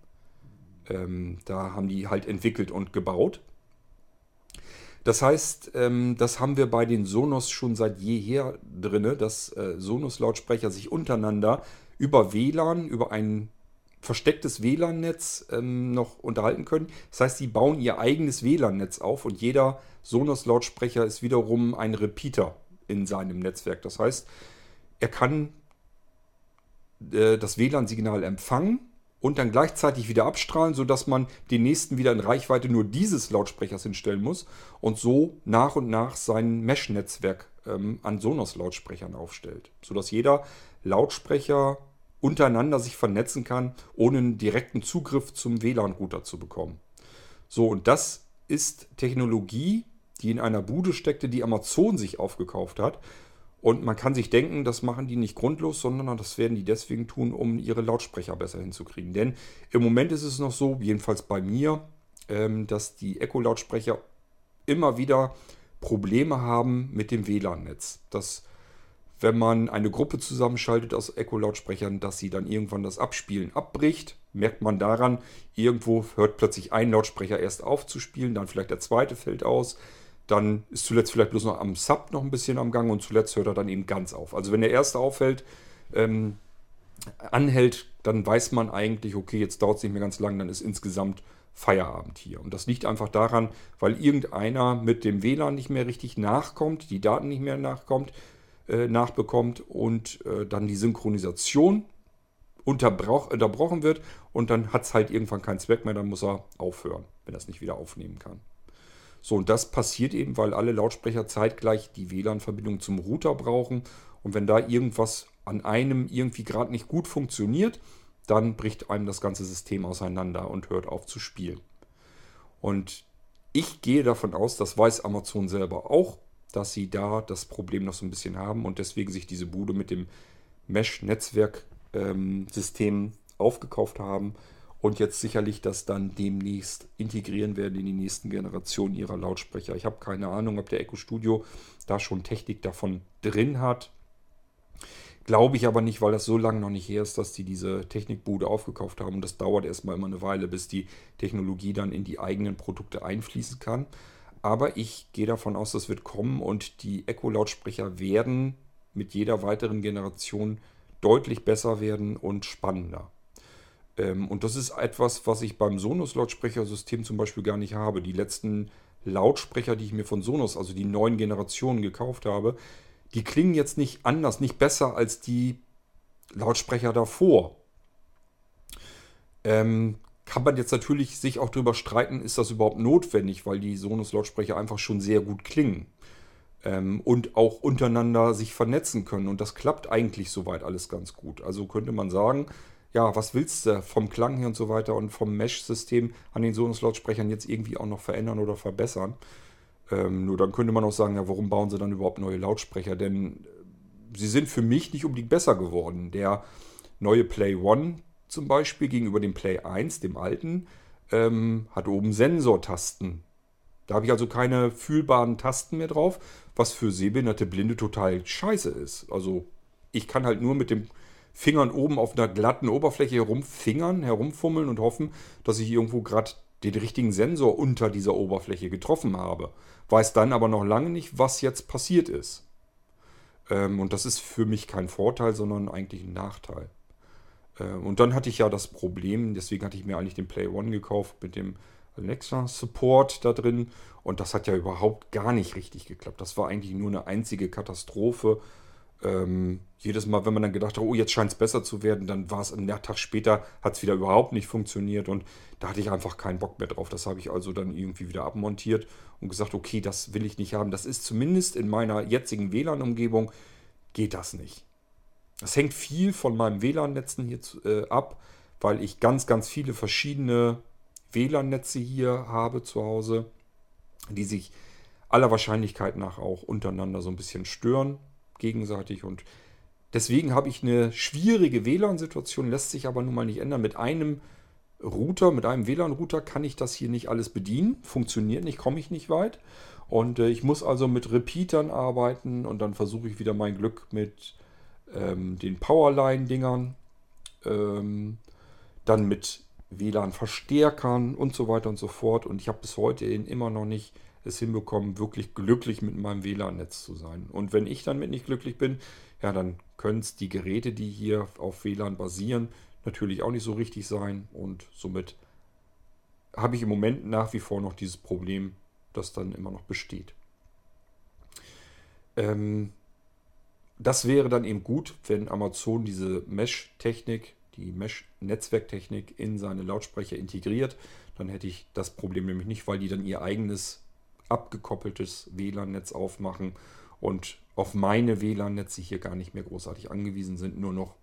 ähm, da haben die halt entwickelt und gebaut. Das heißt, ähm, das haben wir bei den Sonos schon seit jeher drin, dass äh, Sonos-Lautsprecher sich untereinander über WLAN, über ein verstecktes WLAN-Netz ähm, noch unterhalten können. Das heißt, sie bauen ihr eigenes WLAN-Netz auf und jeder Sonos-Lautsprecher ist wiederum ein Repeater in seinem Netzwerk. Das heißt, er kann äh, das WLAN-Signal empfangen und dann gleichzeitig wieder abstrahlen, sodass man den nächsten wieder in Reichweite nur dieses Lautsprechers hinstellen muss und so nach und nach sein Mesh-Netzwerk ähm, an Sonos-Lautsprechern aufstellt, sodass jeder Lautsprecher untereinander sich vernetzen kann, ohne einen direkten Zugriff zum WLAN-Router zu bekommen. So, und das ist Technologie, die in einer Bude steckte, die Amazon sich aufgekauft hat. Und man kann sich denken, das machen die nicht grundlos, sondern das werden die deswegen tun, um ihre Lautsprecher besser hinzukriegen. Denn im Moment ist es noch so, jedenfalls bei mir, ähm, dass die Echo-Lautsprecher immer wieder Probleme haben mit dem WLAN-Netz. Dass wenn man eine Gruppe zusammenschaltet aus Echo-Lautsprechern, dass sie dann irgendwann das Abspielen abbricht. Merkt man daran, irgendwo hört plötzlich ein Lautsprecher erst auf zu spielen, dann vielleicht der zweite fällt aus dann ist zuletzt vielleicht bloß noch am Sub noch ein bisschen am Gang und zuletzt hört er dann eben ganz auf. Also wenn der erste aufhält, ähm, anhält, dann weiß man eigentlich, okay, jetzt dauert es nicht mehr ganz lang, dann ist insgesamt Feierabend hier. Und das liegt einfach daran, weil irgendeiner mit dem WLAN nicht mehr richtig nachkommt, die Daten nicht mehr nachkommt, äh, nachbekommt und äh, dann die Synchronisation unterbrochen wird und dann hat es halt irgendwann keinen Zweck mehr, dann muss er aufhören, wenn er es nicht wieder aufnehmen kann. So, und das passiert eben, weil alle Lautsprecher zeitgleich die WLAN-Verbindung zum Router brauchen. Und wenn da irgendwas an einem irgendwie gerade nicht gut funktioniert, dann bricht einem das ganze System auseinander und hört auf zu spielen. Und ich gehe davon aus, das weiß Amazon selber auch, dass sie da das Problem noch so ein bisschen haben und deswegen sich diese Bude mit dem Mesh-Netzwerk-System ähm, aufgekauft haben und jetzt sicherlich das dann demnächst integrieren werden in die nächsten Generationen ihrer Lautsprecher. Ich habe keine Ahnung, ob der Echo Studio da schon Technik davon drin hat. Glaube ich aber nicht, weil das so lange noch nicht her ist, dass die diese Technikbude aufgekauft haben. Und das dauert erstmal immer eine Weile, bis die Technologie dann in die eigenen Produkte einfließen kann. Aber ich gehe davon aus, das wird kommen und die Echo-Lautsprecher werden mit jeder weiteren Generation deutlich besser werden und spannender. Ähm, und das ist etwas, was ich beim Sonos-Lautsprechersystem zum Beispiel gar nicht habe. Die letzten Lautsprecher, die ich mir von Sonos, also die neuen Generationen gekauft habe, die klingen jetzt nicht anders, nicht besser als die Lautsprecher davor. Ähm, kann man jetzt natürlich sich auch darüber streiten, ist das überhaupt notwendig, weil die Sonos-Lautsprecher einfach schon sehr gut klingen. ähm, und auch untereinander sich vernetzen können. Und das klappt eigentlich soweit alles ganz gut. Also könnte man sagen, ja, was willst du vom Klang her und so weiter und vom Mesh-System an den Sonos-Lautsprechern jetzt irgendwie auch noch verändern oder verbessern? Ähm, nur dann könnte man auch sagen, ja, warum bauen sie dann überhaupt neue Lautsprecher? Denn äh, sie sind für mich nicht unbedingt besser geworden. Der neue Play One zum Beispiel gegenüber dem Play 1, dem alten, ähm, hat oben Sensortasten. Da habe ich also keine fühlbaren Tasten mehr drauf, was für sehbehinderte Blinde total scheiße ist. Also ich kann halt nur mit den Fingern oben auf einer glatten Oberfläche herumfingern, herumfummeln und hoffen, dass ich irgendwo gerade den richtigen Sensor unter dieser Oberfläche getroffen habe. Weiß dann aber noch lange nicht, was jetzt passiert ist. Ähm, und das ist für mich kein Vorteil, sondern eigentlich ein Nachteil. Ähm, und dann hatte ich ja das Problem, deswegen hatte ich mir eigentlich den Play One gekauft mit dem Alexa Support da drin. Und das hat ja überhaupt gar nicht richtig geklappt. Das war eigentlich nur eine einzige Katastrophe. Ähm, jedes Mal, wenn man dann gedacht hat, oh, jetzt scheint es besser zu werden, dann war es einen Tag später, hat es wieder überhaupt nicht funktioniert und da hatte ich einfach keinen Bock mehr drauf. Das habe ich also dann irgendwie wieder abmontiert und gesagt, okay, das will ich nicht haben. Das ist zumindest in meiner jetzigen WLAN-Umgebung, geht das nicht. Das hängt viel von meinem WLAN-Netzen hier äh, ab, weil ich ganz, ganz viele verschiedene WLAN-Netze hier habe zu Hause, die sich aller Wahrscheinlichkeit nach auch untereinander so ein bisschen stören, gegenseitig. Und deswegen habe ich eine schwierige WLAN-Situation, lässt sich aber nun mal nicht ändern. Mit einem Router, mit einem WLAN-Router kann ich das hier nicht alles bedienen. Funktioniert nicht, komme ich nicht weit. Und äh, ich muss also mit Repeatern arbeiten und dann versuche ich wieder mein Glück mit ähm, den Powerline-Dingern. Ähm, dann mit WLAN-Verstärkern und so weiter und so fort. Und ich habe bis heute immer noch nicht es hinbekommen, wirklich glücklich mit meinem WLAN-Netz zu sein. Und wenn ich damit nicht glücklich bin, ja, dann können es die Geräte, die hier auf WLAN basieren, natürlich auch nicht so richtig sein. Und somit habe ich im Moment nach wie vor noch dieses Problem, das dann immer noch besteht. Ähm, das wäre dann eben gut, wenn Amazon diese Mesh-Technik die Mesh-Netzwerktechnik in seine Lautsprecher integriert. Dann hätte ich das Problem nämlich nicht, weil die dann ihr eigenes abgekoppeltes WLAN-Netz aufmachen und auf meine WLAN-Netze hier gar nicht mehr großartig angewiesen sind. Nur noch,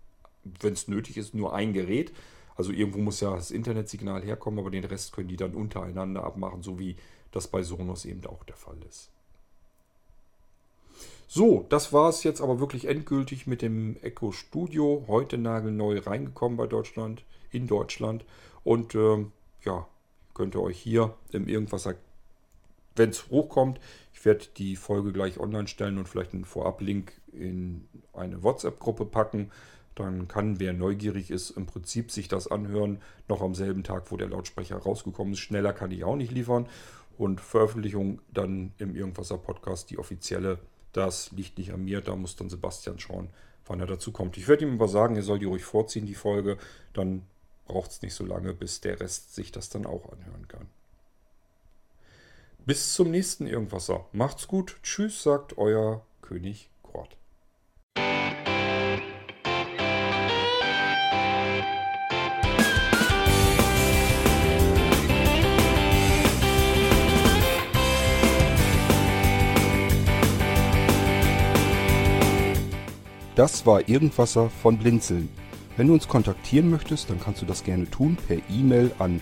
wenn es nötig ist, nur ein Gerät. Also irgendwo muss ja das Internetsignal herkommen, aber den Rest können die dann untereinander abmachen, so wie das bei Sonos eben auch der Fall ist. So, das war es jetzt aber wirklich endgültig mit dem Echo Studio. Heute nagelneu reingekommen bei Deutschland, in Deutschland. Und ähm, ja, könnt ihr euch hier im Irgendwas, wenn es hochkommt, ich werde die Folge gleich online stellen und vielleicht einen Vorab-Link in eine WhatsApp-Gruppe packen. Dann kann, wer neugierig ist, im Prinzip sich das anhören, noch am selben Tag, wo der Lautsprecher rausgekommen ist. Schneller kann ich auch nicht liefern. Und Veröffentlichung dann im Irgendwaser Podcast, die offizielle das liegt nicht an mir, da muss dann Sebastian schauen, wann er dazu kommt. Ich werde ihm aber sagen, er soll die ruhig vorziehen, die Folge. Dann braucht es nicht so lange, bis der Rest sich das dann auch anhören kann. Bis zum nächsten Irgendwasser. Macht's gut. Tschüss, sagt euer König Kort. Das war Irgendwasser von Blinzeln. Wenn du uns kontaktieren möchtest, dann kannst du das gerne tun per E-Mail an